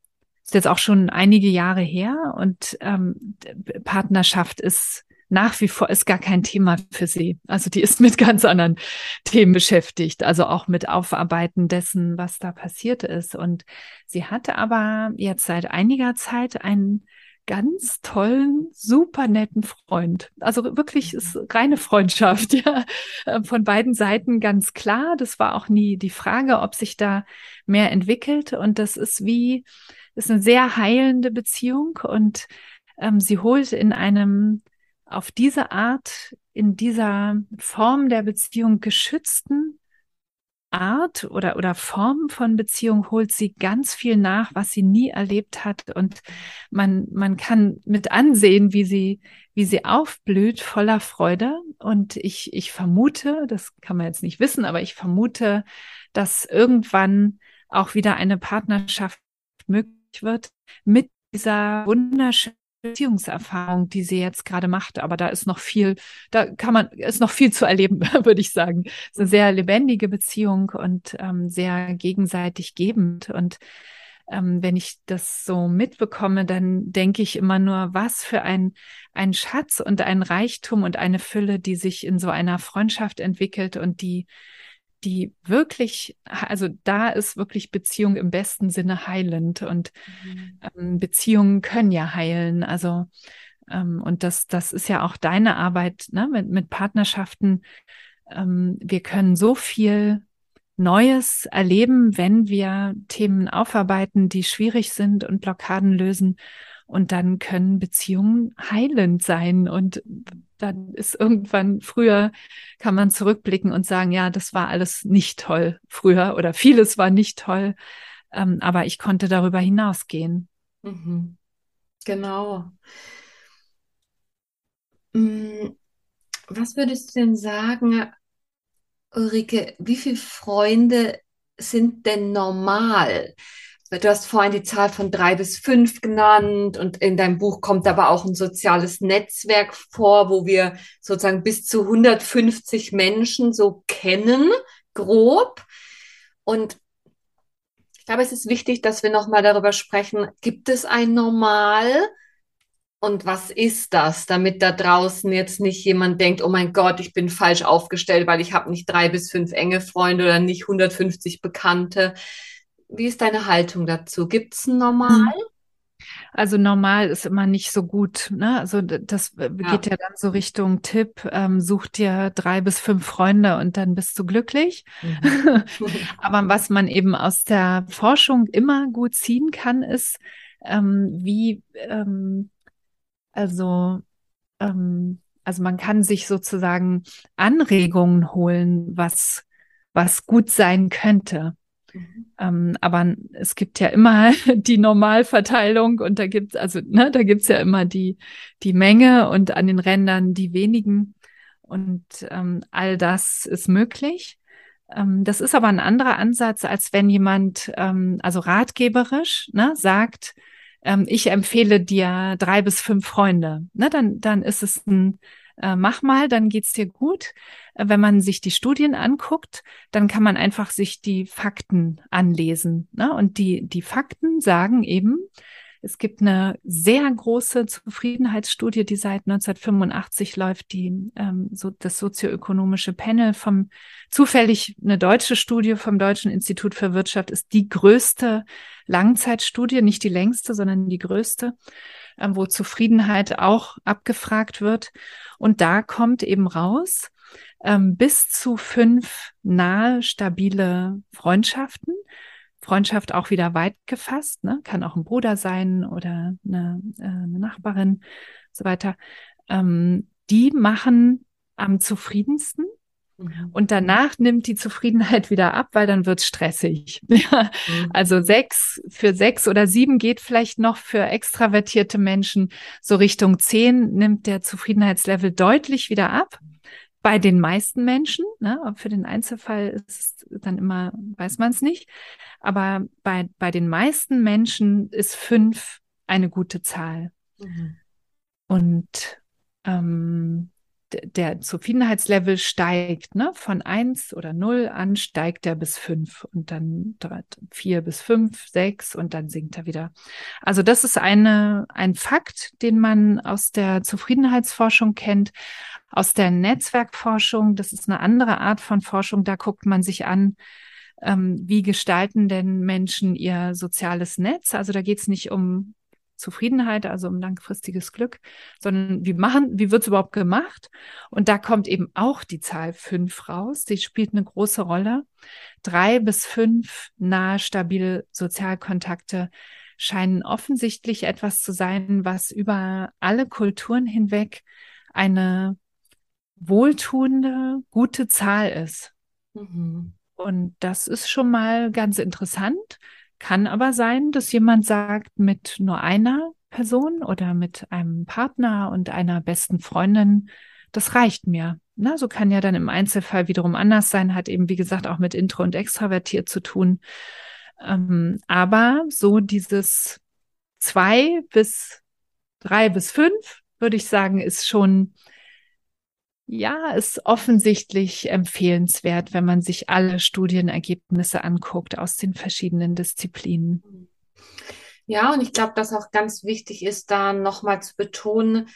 ist jetzt auch schon einige Jahre her und ähm, Partnerschaft ist nach wie vor ist gar kein Thema für sie. Also die ist mit (laughs) ganz anderen Themen beschäftigt, also auch mit Aufarbeiten dessen, was da passiert ist. Und sie hatte aber jetzt seit einiger Zeit einen ganz tollen, super netten Freund. Also wirklich ist reine Freundschaft, (laughs) ja, äh, von beiden Seiten ganz klar. Das war auch nie die Frage, ob sich da mehr entwickelt. Und das ist wie, ist eine sehr heilende Beziehung und ähm, sie holt in einem auf diese Art, in dieser Form der Beziehung geschützten Art oder, oder Form von Beziehung holt sie ganz viel nach, was sie nie erlebt hat. Und man, man kann mit ansehen, wie sie, wie sie aufblüht voller Freude. Und ich, ich vermute, das kann man jetzt nicht wissen, aber ich vermute, dass irgendwann auch wieder eine Partnerschaft möglich wird mit dieser wunderschönen Beziehungserfahrung, die sie jetzt gerade macht. Aber da ist noch viel, da kann man, ist noch viel zu erleben, (laughs) würde ich sagen. Es ist eine sehr lebendige Beziehung und ähm, sehr gegenseitig gebend. Und ähm, wenn ich das so mitbekomme, dann denke ich immer nur, was für ein, ein Schatz und ein Reichtum und eine Fülle, die sich in so einer Freundschaft entwickelt und die die wirklich, also da ist wirklich Beziehung im besten Sinne heilend und mhm. ähm, Beziehungen können ja heilen. Also ähm, und das, das ist ja auch deine Arbeit ne, mit, mit Partnerschaften. Ähm, wir können so viel Neues erleben, wenn wir Themen aufarbeiten, die schwierig sind und Blockaden lösen. Und dann können Beziehungen heilend sein. Und dann ist irgendwann früher, kann man zurückblicken und sagen, ja, das war alles nicht toll früher oder vieles war nicht toll. Ähm, aber ich konnte darüber hinausgehen. Mhm. Genau. Mm, was würdest du denn sagen, Ulrike, wie viele Freunde sind denn normal? Du hast vorhin die Zahl von drei bis fünf genannt und in deinem Buch kommt aber auch ein soziales Netzwerk vor, wo wir sozusagen bis zu 150 Menschen so kennen, grob. Und ich glaube, es ist wichtig, dass wir nochmal darüber sprechen, gibt es ein Normal? Und was ist das, damit da draußen jetzt nicht jemand denkt, oh mein Gott, ich bin falsch aufgestellt, weil ich habe nicht drei bis fünf enge Freunde oder nicht 150 Bekannte. Wie ist deine Haltung dazu? Gibt es ein Normal? Hm. Also normal ist immer nicht so gut. Ne? Also das ja. geht ja dann so Richtung Tipp, ähm, such dir drei bis fünf Freunde und dann bist du glücklich. Mhm. (laughs) Aber (laughs) was man eben aus der Forschung immer gut ziehen kann, ist, ähm, wie, ähm, also, ähm, also man kann sich sozusagen Anregungen holen, was, was gut sein könnte. Mhm. Ähm, aber es gibt ja immer (laughs) die Normalverteilung und da gibt's also, ne, da gibt's ja immer die, die Menge und an den Rändern die wenigen. Und ähm, all das ist möglich. Ähm, das ist aber ein anderer Ansatz, als wenn jemand, ähm, also ratgeberisch, ne, sagt, ähm, ich empfehle dir drei bis fünf Freunde. Ne, dann, dann ist es ein äh, mach mal, dann geht's dir gut. Äh, wenn man sich die Studien anguckt, dann kann man einfach sich die Fakten anlesen. Ne? Und die, die Fakten sagen eben, es gibt eine sehr große Zufriedenheitsstudie, die seit 1985 läuft, die ähm, so das sozioökonomische Panel vom zufällig eine deutsche Studie vom Deutschen Institut für Wirtschaft ist die größte Langzeitstudie, nicht die längste, sondern die größte, wo Zufriedenheit auch abgefragt wird. Und da kommt eben raus, ähm, bis zu fünf nahe, stabile Freundschaften. Freundschaft auch wieder weit gefasst, ne? kann auch ein Bruder sein oder eine, äh, eine Nachbarin, so weiter. Ähm, die machen am zufriedensten. Und danach nimmt die Zufriedenheit wieder ab, weil dann wird's stressig. (laughs) mhm. Also sechs, für sechs oder sieben geht vielleicht noch für extravertierte Menschen so Richtung zehn nimmt der Zufriedenheitslevel deutlich wieder ab. Bei den meisten Menschen, ne, für den Einzelfall ist dann immer, weiß man es nicht. Aber bei, bei den meisten Menschen ist fünf eine gute Zahl. Mhm. Und ähm, der Zufriedenheitslevel steigt, ne? Von eins oder null an steigt er bis fünf und dann vier bis fünf, sechs und dann sinkt er wieder. Also das ist eine, ein Fakt, den man aus der Zufriedenheitsforschung kennt, aus der Netzwerkforschung. Das ist eine andere Art von Forschung. Da guckt man sich an, ähm, wie gestalten denn Menschen ihr soziales Netz? Also da geht es nicht um Zufriedenheit, also um langfristiges Glück, sondern wie machen, wie wird's überhaupt gemacht? Und da kommt eben auch die Zahl fünf raus. Die spielt eine große Rolle. Drei bis fünf nahe, stabile Sozialkontakte scheinen offensichtlich etwas zu sein, was über alle Kulturen hinweg eine wohltuende, gute Zahl ist. Mhm. Und das ist schon mal ganz interessant. Kann aber sein, dass jemand sagt, mit nur einer Person oder mit einem Partner und einer besten Freundin, das reicht mir. Na, so kann ja dann im Einzelfall wiederum anders sein, hat eben, wie gesagt, auch mit Intro und Extravertiert zu tun. Ähm, aber so dieses zwei bis drei bis fünf, würde ich sagen, ist schon ja, ist offensichtlich empfehlenswert, wenn man sich alle Studienergebnisse anguckt aus den verschiedenen Disziplinen. Ja, und ich glaube, dass auch ganz wichtig ist, da nochmal zu betonen,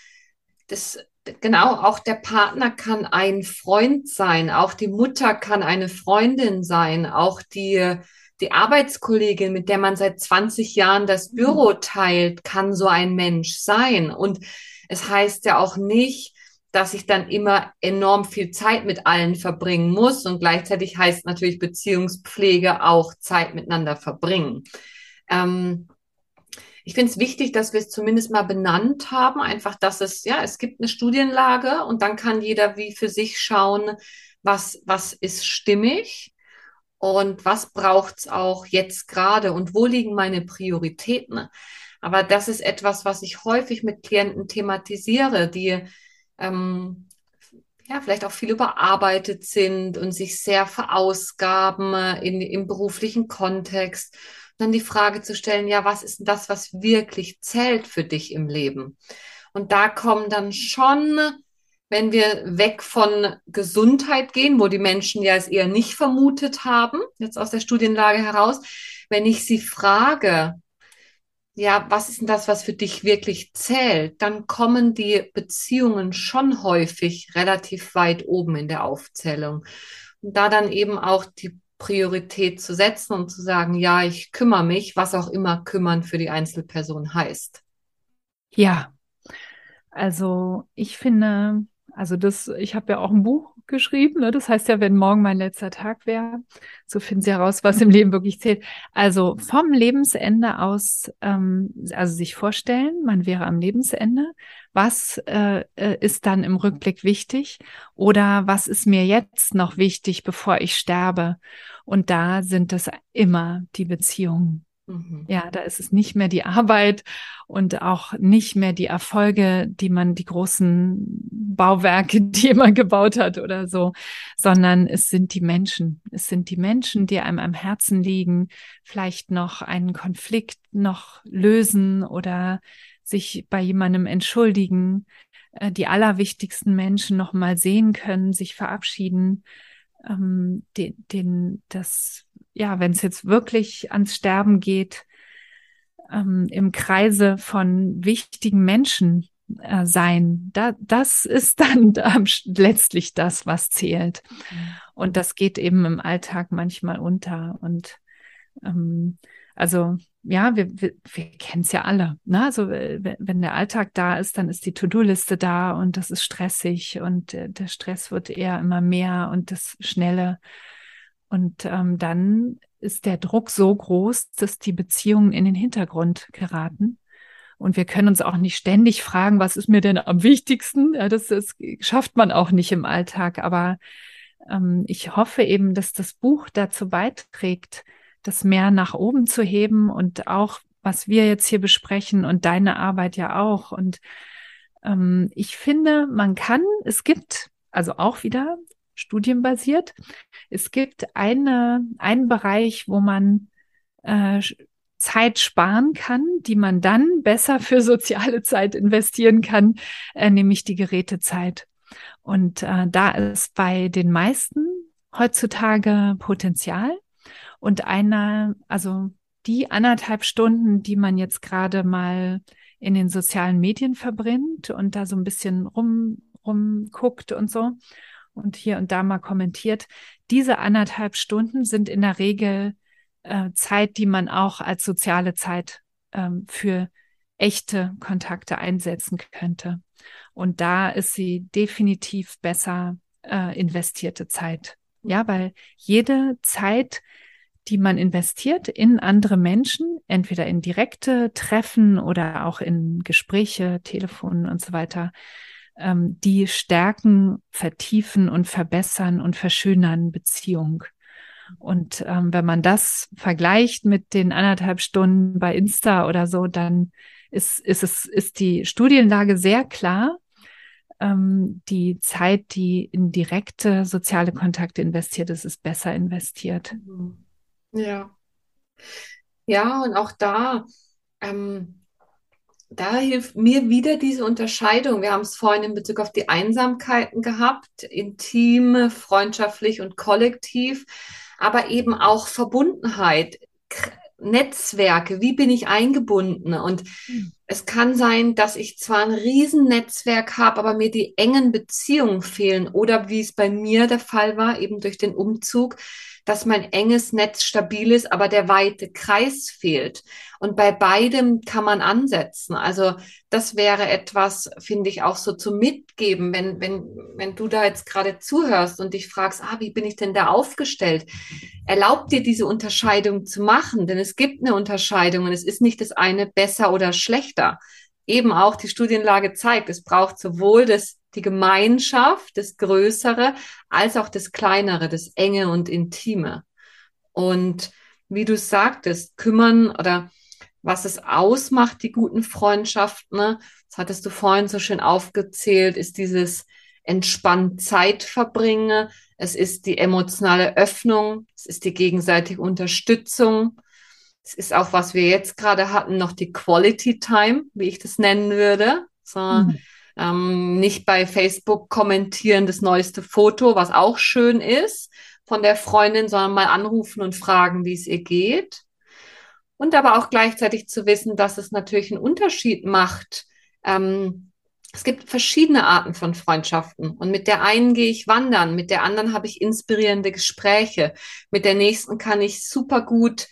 dass genau auch der Partner kann ein Freund sein, auch die Mutter kann eine Freundin sein, auch die die Arbeitskollegin, mit der man seit 20 Jahren das mhm. Büro teilt, kann so ein Mensch sein. Und es heißt ja auch nicht, dass ich dann immer enorm viel Zeit mit allen verbringen muss. Und gleichzeitig heißt natürlich Beziehungspflege auch Zeit miteinander verbringen. Ähm, ich finde es wichtig, dass wir es zumindest mal benannt haben, einfach, dass es, ja, es gibt eine Studienlage und dann kann jeder wie für sich schauen, was, was ist stimmig und was braucht es auch jetzt gerade und wo liegen meine Prioritäten. Aber das ist etwas, was ich häufig mit Klienten thematisiere, die ähm, ja, vielleicht auch viel überarbeitet sind und sich sehr verausgaben äh, in, im beruflichen Kontext. dann die Frage zu stellen, ja, was ist denn das, was wirklich zählt für dich im Leben? Und da kommen dann schon, wenn wir weg von Gesundheit gehen, wo die Menschen ja es eher nicht vermutet haben, jetzt aus der Studienlage heraus, wenn ich sie frage, ja, was ist denn das, was für dich wirklich zählt, dann kommen die Beziehungen schon häufig relativ weit oben in der Aufzählung. Und da dann eben auch die Priorität zu setzen und zu sagen, ja, ich kümmere mich, was auch immer kümmern für die Einzelperson heißt. Ja, also ich finde, also das, ich habe ja auch ein Buch geschrieben. Ne? Das heißt ja, wenn morgen mein letzter Tag wäre, so finden Sie heraus, was im Leben wirklich zählt. Also vom Lebensende aus, ähm, also sich vorstellen, man wäre am Lebensende. Was äh, äh, ist dann im Rückblick wichtig? Oder was ist mir jetzt noch wichtig, bevor ich sterbe? Und da sind es immer die Beziehungen. Mhm. Ja, da ist es nicht mehr die Arbeit und auch nicht mehr die Erfolge, die man, die großen Bauwerke, (laughs) die jemand gebaut hat oder so, sondern es sind die Menschen. Es sind die Menschen, die einem am Herzen liegen, vielleicht noch einen Konflikt noch lösen oder sich bei jemandem entschuldigen, äh, die allerwichtigsten Menschen noch mal sehen können, sich verabschieden, ähm, den, den, das ja, wenn es jetzt wirklich ans Sterben geht, ähm, im Kreise von wichtigen Menschen äh, sein, da, das ist dann (laughs) äh, letztlich das, was zählt. Mhm. Und das geht eben im Alltag manchmal unter. Und ähm, also ja, wir, wir, wir kennen es ja alle. Ne? Also wenn der Alltag da ist, dann ist die To-Do-Liste da und das ist stressig und der Stress wird eher immer mehr und das Schnelle. Und ähm, dann ist der Druck so groß, dass die Beziehungen in den Hintergrund geraten. Und wir können uns auch nicht ständig fragen, was ist mir denn am wichtigsten? Ja, das, das schafft man auch nicht im Alltag. Aber ähm, ich hoffe eben, dass das Buch dazu beiträgt, das mehr nach oben zu heben und auch, was wir jetzt hier besprechen und deine Arbeit ja auch. Und ähm, ich finde, man kann, es gibt also auch wieder studienbasiert, es gibt eine, einen Bereich, wo man äh, Zeit sparen kann, die man dann besser für soziale Zeit investieren kann, äh, nämlich die Gerätezeit. Und äh, da ist bei den meisten heutzutage Potenzial und einer, also die anderthalb Stunden, die man jetzt gerade mal in den sozialen Medien verbringt und da so ein bisschen rum, rumguckt und so und hier und da mal kommentiert, diese anderthalb Stunden sind in der Regel äh, Zeit, die man auch als soziale Zeit ähm, für echte Kontakte einsetzen könnte. Und da ist sie definitiv besser äh, investierte Zeit. Ja, weil jede Zeit, die man investiert in andere Menschen, entweder in direkte Treffen oder auch in Gespräche, Telefon und so weiter, ähm, die stärken, vertiefen und verbessern und verschönern Beziehung. Und ähm, wenn man das vergleicht mit den anderthalb Stunden bei Insta oder so, dann ist, ist es, ist die Studienlage sehr klar. Ähm, die Zeit, die in direkte soziale Kontakte investiert ist, ist besser investiert. Mhm. Ja. Ja, und auch da, ähm, da hilft mir wieder diese Unterscheidung. Wir haben es vorhin in Bezug auf die Einsamkeiten gehabt, intime, freundschaftlich und kollektiv aber eben auch Verbundenheit, Netzwerke, wie bin ich eingebunden? Und mhm. es kann sein, dass ich zwar ein Riesennetzwerk habe, aber mir die engen Beziehungen fehlen oder wie es bei mir der Fall war, eben durch den Umzug, dass mein enges Netz stabil ist, aber der weite Kreis fehlt. Und bei beidem kann man ansetzen. Also das wäre etwas, finde ich, auch so zu mitgeben, wenn, wenn, wenn du da jetzt gerade zuhörst und dich fragst, ah, wie bin ich denn da aufgestellt? Erlaubt dir diese Unterscheidung zu machen, denn es gibt eine Unterscheidung und es ist nicht das eine besser oder schlechter. Eben auch die Studienlage zeigt, es braucht sowohl das die Gemeinschaft, das Größere, als auch das Kleinere, das Enge und Intime. Und wie du sagtest, kümmern oder was es ausmacht, die guten Freundschaften, ne? das hattest du vorhin so schön aufgezählt, ist dieses entspannt Zeit verbringe, es ist die emotionale Öffnung, es ist die gegenseitige Unterstützung, es ist auch, was wir jetzt gerade hatten, noch die Quality Time, wie ich das nennen würde. So, mhm. Ähm, nicht bei Facebook kommentieren das neueste Foto, was auch schön ist von der Freundin, sondern mal anrufen und fragen, wie es ihr geht. Und aber auch gleichzeitig zu wissen, dass es natürlich einen Unterschied macht. Ähm, es gibt verschiedene Arten von Freundschaften. Und mit der einen gehe ich wandern, mit der anderen habe ich inspirierende Gespräche, mit der nächsten kann ich super gut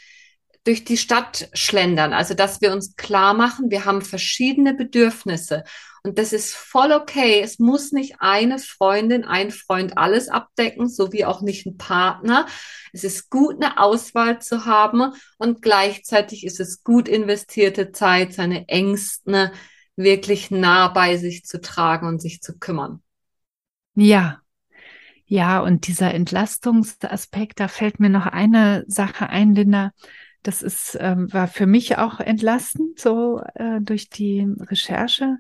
durch die Stadt schlendern. Also, dass wir uns klar machen, wir haben verschiedene Bedürfnisse. Und das ist voll okay. Es muss nicht eine Freundin, ein Freund alles abdecken, so wie auch nicht ein Partner. Es ist gut, eine Auswahl zu haben und gleichzeitig ist es gut investierte Zeit, seine Ängsten wirklich nah bei sich zu tragen und sich zu kümmern. Ja, ja, und dieser Entlastungsaspekt, da fällt mir noch eine Sache ein, Linda. Das ist, ähm, war für mich auch entlastend, so äh, durch die Recherche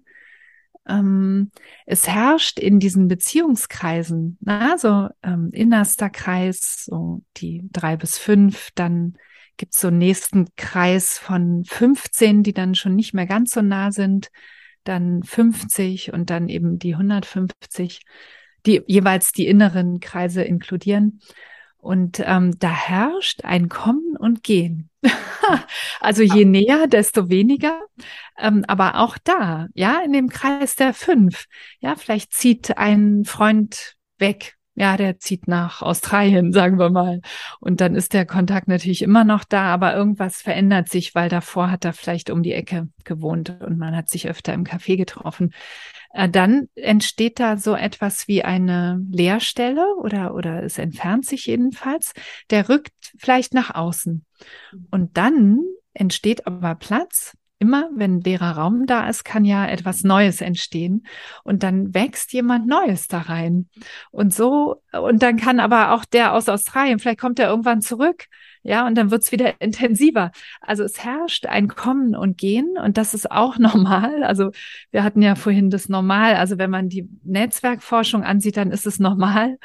ähm, es herrscht in diesen Beziehungskreisen, na, so ähm, innerster Kreis, so die drei bis fünf, dann gibt's so einen nächsten Kreis von 15, die dann schon nicht mehr ganz so nah sind, dann 50 und dann eben die 150, die jeweils die inneren Kreise inkludieren. Und ähm, da herrscht ein Kommen und Gehen. (laughs) also je näher, desto weniger. Ähm, aber auch da, ja, in dem Kreis der fünf, ja, vielleicht zieht ein Freund weg ja, der zieht nach Australien, (laughs) sagen wir mal. Und dann ist der Kontakt natürlich immer noch da, aber irgendwas verändert sich, weil davor hat er vielleicht um die Ecke gewohnt und man hat sich öfter im Café getroffen. Äh, dann entsteht da so etwas wie eine Leerstelle oder, oder es entfernt sich jedenfalls. Der rückt vielleicht nach außen. Und dann entsteht aber Platz immer, wenn leerer Raum da ist, kann ja etwas Neues entstehen und dann wächst jemand Neues da rein. Und so, und dann kann aber auch der aus Australien, vielleicht kommt er irgendwann zurück, ja, und dann wird's wieder intensiver. Also es herrscht ein Kommen und Gehen und das ist auch (laughs) normal. Also wir hatten ja vorhin das Normal. Also wenn man die Netzwerkforschung ansieht, dann ist es normal.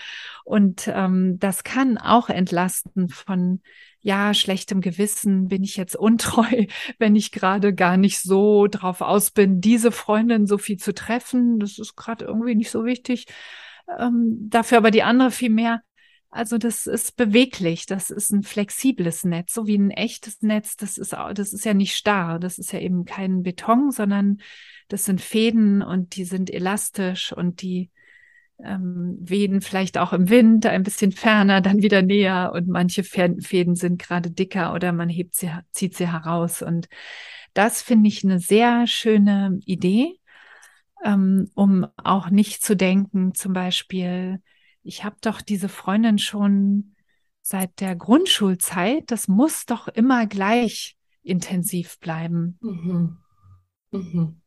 Und ähm, das kann auch entlasten von ja, schlechtem Gewissen, bin ich jetzt untreu, (laughs) wenn ich gerade gar nicht so drauf aus bin, diese Freundin so viel zu treffen. Das ist gerade irgendwie nicht so wichtig. Ähm, dafür aber die andere viel mehr. Also das ist beweglich, das ist ein flexibles Netz, so wie ein echtes Netz. Das ist, das ist ja nicht starr, das ist ja eben kein Beton, sondern das sind Fäden und die sind elastisch und die ähm, wehen vielleicht auch im Wind ein bisschen ferner, dann wieder näher und manche Fäden sind gerade dicker oder man hebt sie, zieht sie heraus. Und das finde ich eine sehr schöne Idee, ähm, um auch nicht zu denken, zum Beispiel, ich habe doch diese Freundin schon seit der Grundschulzeit, das muss doch immer gleich intensiv bleiben. Mhm. Mhm.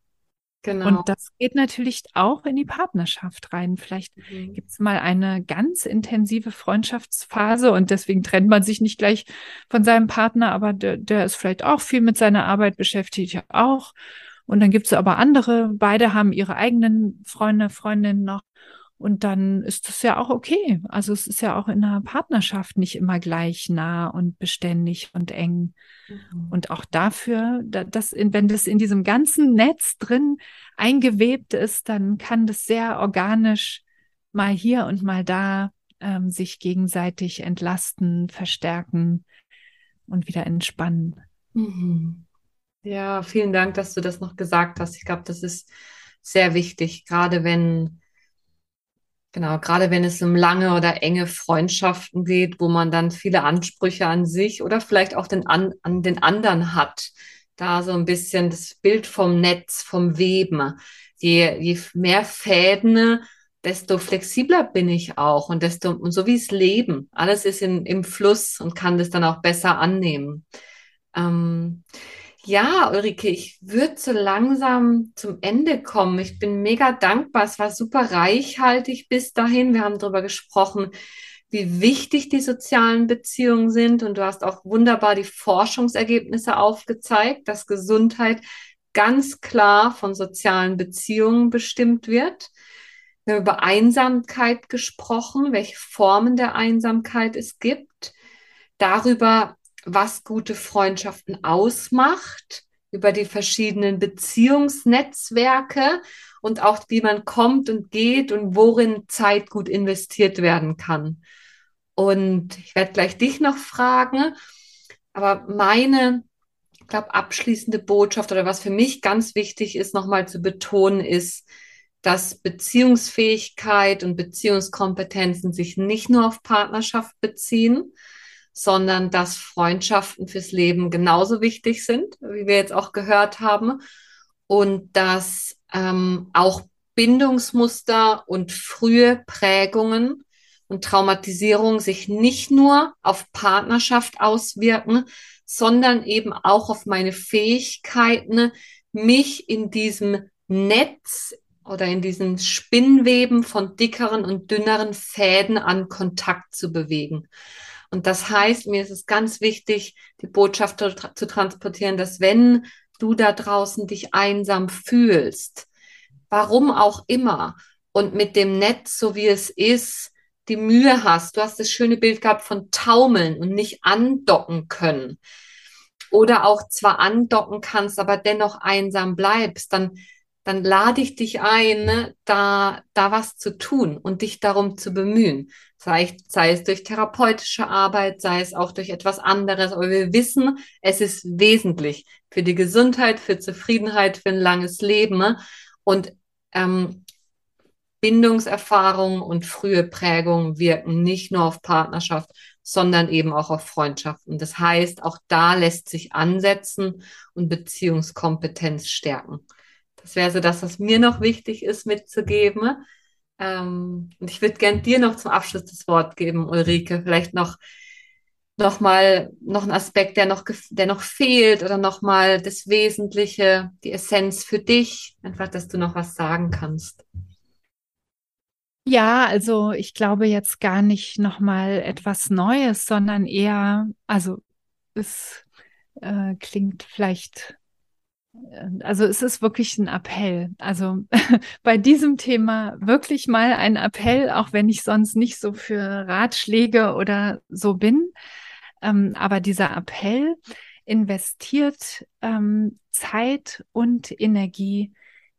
Genau. Und das geht natürlich auch in die Partnerschaft rein. Vielleicht mhm. gibt es mal eine ganz intensive Freundschaftsphase und deswegen trennt man sich nicht gleich von seinem Partner, aber der, der ist vielleicht auch viel mit seiner Arbeit beschäftigt, ja auch. Und dann gibt es aber andere, beide haben ihre eigenen Freunde, Freundinnen noch. Und dann ist das ja auch okay. Also es ist ja auch in einer Partnerschaft nicht immer gleich nah und beständig und eng. Mhm. Und auch dafür, dass, wenn das in diesem ganzen Netz drin eingewebt ist, dann kann das sehr organisch mal hier und mal da ähm, sich gegenseitig entlasten, verstärken und wieder entspannen. Mhm. Ja, vielen Dank, dass du das noch gesagt hast. Ich glaube, das ist sehr wichtig, gerade wenn Genau, gerade wenn es um lange oder enge Freundschaften geht, wo man dann viele Ansprüche an sich oder vielleicht auch den an, an den anderen hat, da so ein bisschen das Bild vom Netz, vom Weben. Je, je mehr Fäden, desto flexibler bin ich auch und desto, und so wie es Leben. Alles ist in, im Fluss und kann das dann auch besser annehmen. Ähm, ja, Ulrike, ich würde so langsam zum Ende kommen. Ich bin mega dankbar. Es war super reichhaltig bis dahin. Wir haben darüber gesprochen, wie wichtig die sozialen Beziehungen sind. Und du hast auch wunderbar die Forschungsergebnisse aufgezeigt, dass Gesundheit ganz klar von sozialen Beziehungen bestimmt wird. Wir haben über Einsamkeit gesprochen, welche Formen der Einsamkeit es gibt. Darüber, was gute Freundschaften ausmacht, über die verschiedenen Beziehungsnetzwerke und auch wie man kommt und geht und worin Zeit gut investiert werden kann. Und ich werde gleich dich noch fragen, aber meine, ich glaube, abschließende Botschaft oder was für mich ganz wichtig ist, nochmal zu betonen, ist, dass Beziehungsfähigkeit und Beziehungskompetenzen sich nicht nur auf Partnerschaft beziehen, sondern dass Freundschaften fürs Leben genauso wichtig sind, wie wir jetzt auch gehört haben, und dass ähm, auch Bindungsmuster und frühe Prägungen und Traumatisierung sich nicht nur auf Partnerschaft auswirken, sondern eben auch auf meine Fähigkeiten, mich in diesem Netz oder in diesen Spinnweben von dickeren und dünneren Fäden an Kontakt zu bewegen. Und das heißt, mir ist es ganz wichtig, die Botschaft zu, transportieren, dass wenn du da draußen dich einsam fühlst, warum auch immer, und mit dem Netz, so wie es ist, die Mühe hast, du hast das schöne Bild gehabt von taumeln und nicht andocken können. Oder auch zwar andocken kannst, aber dennoch einsam bleibst, dann dann lade ich dich ein, ne, da, da was zu tun und dich darum zu bemühen. Sei, sei es durch therapeutische Arbeit, sei es auch durch etwas anderes. Aber wir wissen, es ist wesentlich für die Gesundheit, für Zufriedenheit, für ein langes Leben. Und ähm, Bindungserfahrung und frühe Prägung wirken nicht nur auf Partnerschaft, sondern eben auch auf Freundschaften. Das heißt, auch da lässt sich ansetzen und Beziehungskompetenz stärken. Das wäre so das, was mir noch wichtig ist mitzugeben. Ähm, und ich würde gern dir noch zum Abschluss das Wort geben, Ulrike. Vielleicht noch noch mal noch ein Aspekt, der noch der noch fehlt oder noch mal das Wesentliche, die Essenz für dich, einfach, dass du noch was sagen kannst. Ja, also ich glaube jetzt gar nicht noch mal etwas Neues, sondern eher, also es äh, klingt vielleicht also es ist wirklich ein Appell. Also (laughs) bei diesem Thema wirklich mal ein Appell, auch wenn ich sonst nicht so für Ratschläge oder so bin. Ähm, aber dieser Appell investiert ähm, Zeit und Energie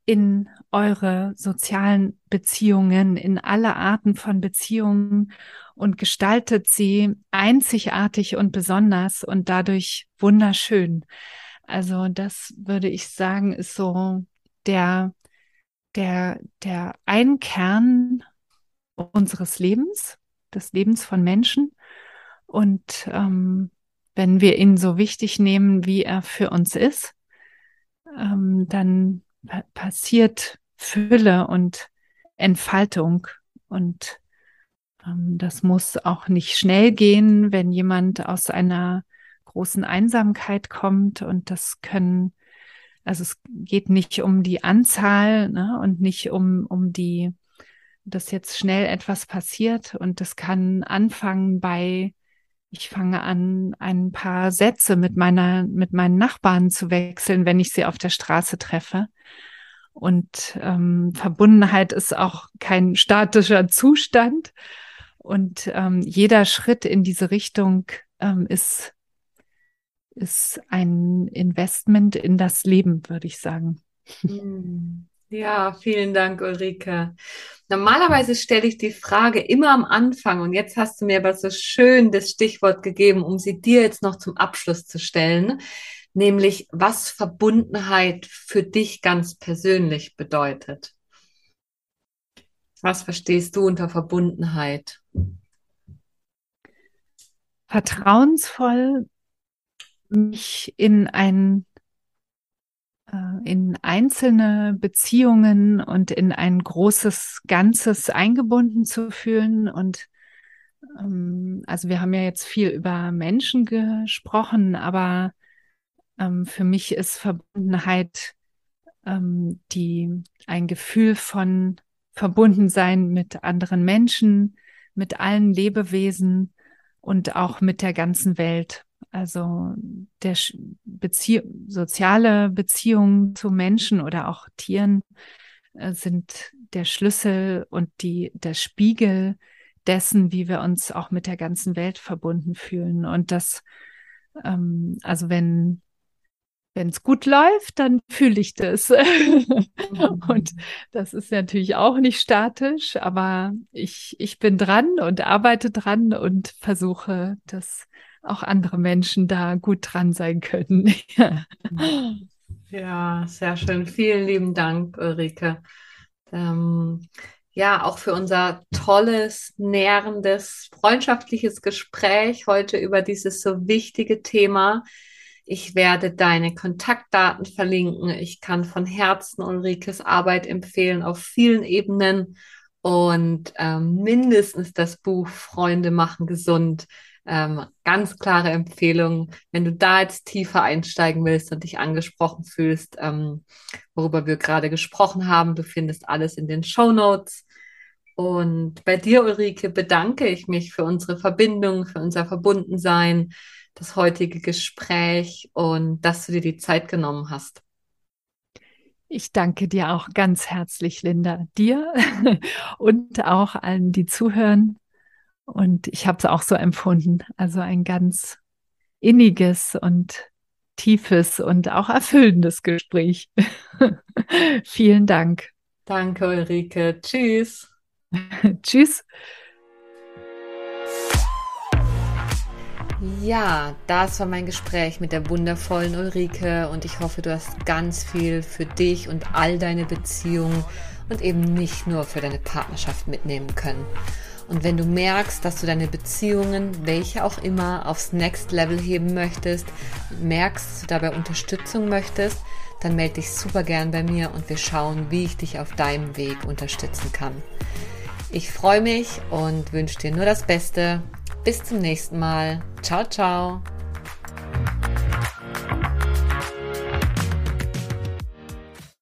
in eure sozialen Beziehungen, in alle Arten von Beziehungen und gestaltet sie einzigartig und besonders und dadurch wunderschön. Also das würde ich sagen, ist so der, der, der ein Kern unseres Lebens, des Lebens von Menschen. Und ähm, wenn wir ihn so wichtig nehmen, wie er für uns ist, ähm, dann passiert Fülle und Entfaltung. Und ähm, das muss auch nicht schnell gehen, wenn jemand aus einer großen Einsamkeit kommt. Und das können, also es geht nicht um die Anzahl ne, und nicht um, um die, dass jetzt schnell etwas passiert. Und das kann anfangen bei ich fange an, ein paar Sätze mit meiner, mit meinen Nachbarn zu wechseln, wenn ich sie auf der Straße treffe. Und ähm, Verbundenheit ist auch kein statischer Zustand. Und ähm, jeder Schritt in diese Richtung ähm, ist, ist ein Investment in das Leben, würde ich sagen. Hm. Ja, vielen Dank, Ulrike. Normalerweise stelle ich die Frage immer am Anfang und jetzt hast du mir aber so schön das Stichwort gegeben, um sie dir jetzt noch zum Abschluss zu stellen, nämlich was Verbundenheit für dich ganz persönlich bedeutet. Was verstehst du unter Verbundenheit? Vertrauensvoll mich in ein äh, in einzelne Beziehungen und in ein großes Ganzes eingebunden zu fühlen. Und ähm, also wir haben ja jetzt viel über Menschen gesprochen, aber ähm, für mich ist Verbundenheit ähm, die ein Gefühl von Verbundensein mit anderen Menschen, mit allen Lebewesen und auch mit der ganzen Welt. Also der Bezie soziale Beziehungen zu Menschen oder auch Tieren äh, sind der Schlüssel und die, der Spiegel dessen, wie wir uns auch mit der ganzen Welt verbunden fühlen. Und das, ähm, also wenn wenn es gut läuft, dann fühle ich das. (laughs) Mhm. und das ist natürlich auch nicht statisch, aber ich, ich bin dran und arbeite dran und versuche, das auch andere Menschen da gut dran sein können. (laughs) ja, sehr schön. Vielen lieben Dank, Ulrike. Ähm, ja, auch für unser tolles, nährendes, freundschaftliches Gespräch heute über dieses so wichtige Thema. Ich werde deine Kontaktdaten verlinken. Ich kann von Herzen Ulrikes Arbeit empfehlen auf vielen Ebenen und ähm, mindestens das Buch Freunde machen gesund ähm, ganz klare Empfehlung, wenn du da jetzt tiefer einsteigen willst und dich angesprochen fühlst, ähm, worüber wir gerade gesprochen haben. Du findest alles in den Show Notes. Und bei dir, Ulrike, bedanke ich mich für unsere Verbindung, für unser Verbundensein, das heutige Gespräch und dass du dir die Zeit genommen hast. Ich danke dir auch ganz herzlich, Linda, dir (laughs) und auch allen, die zuhören. Und ich habe es auch so empfunden. Also ein ganz inniges und tiefes und auch erfüllendes Gespräch. (laughs) Vielen Dank. Danke, Ulrike. Tschüss. (laughs) Tschüss. Ja, das war mein Gespräch mit der wundervollen Ulrike und ich hoffe, du hast ganz viel für dich und all deine Beziehungen und eben nicht nur für deine Partnerschaft mitnehmen können. Und wenn du merkst, dass du deine Beziehungen, welche auch immer, aufs Next Level heben möchtest, merkst, dass du dabei Unterstützung möchtest, dann melde dich super gern bei mir und wir schauen, wie ich dich auf deinem Weg unterstützen kann. Ich freue mich und wünsche dir nur das Beste. Bis zum nächsten Mal. Ciao, ciao.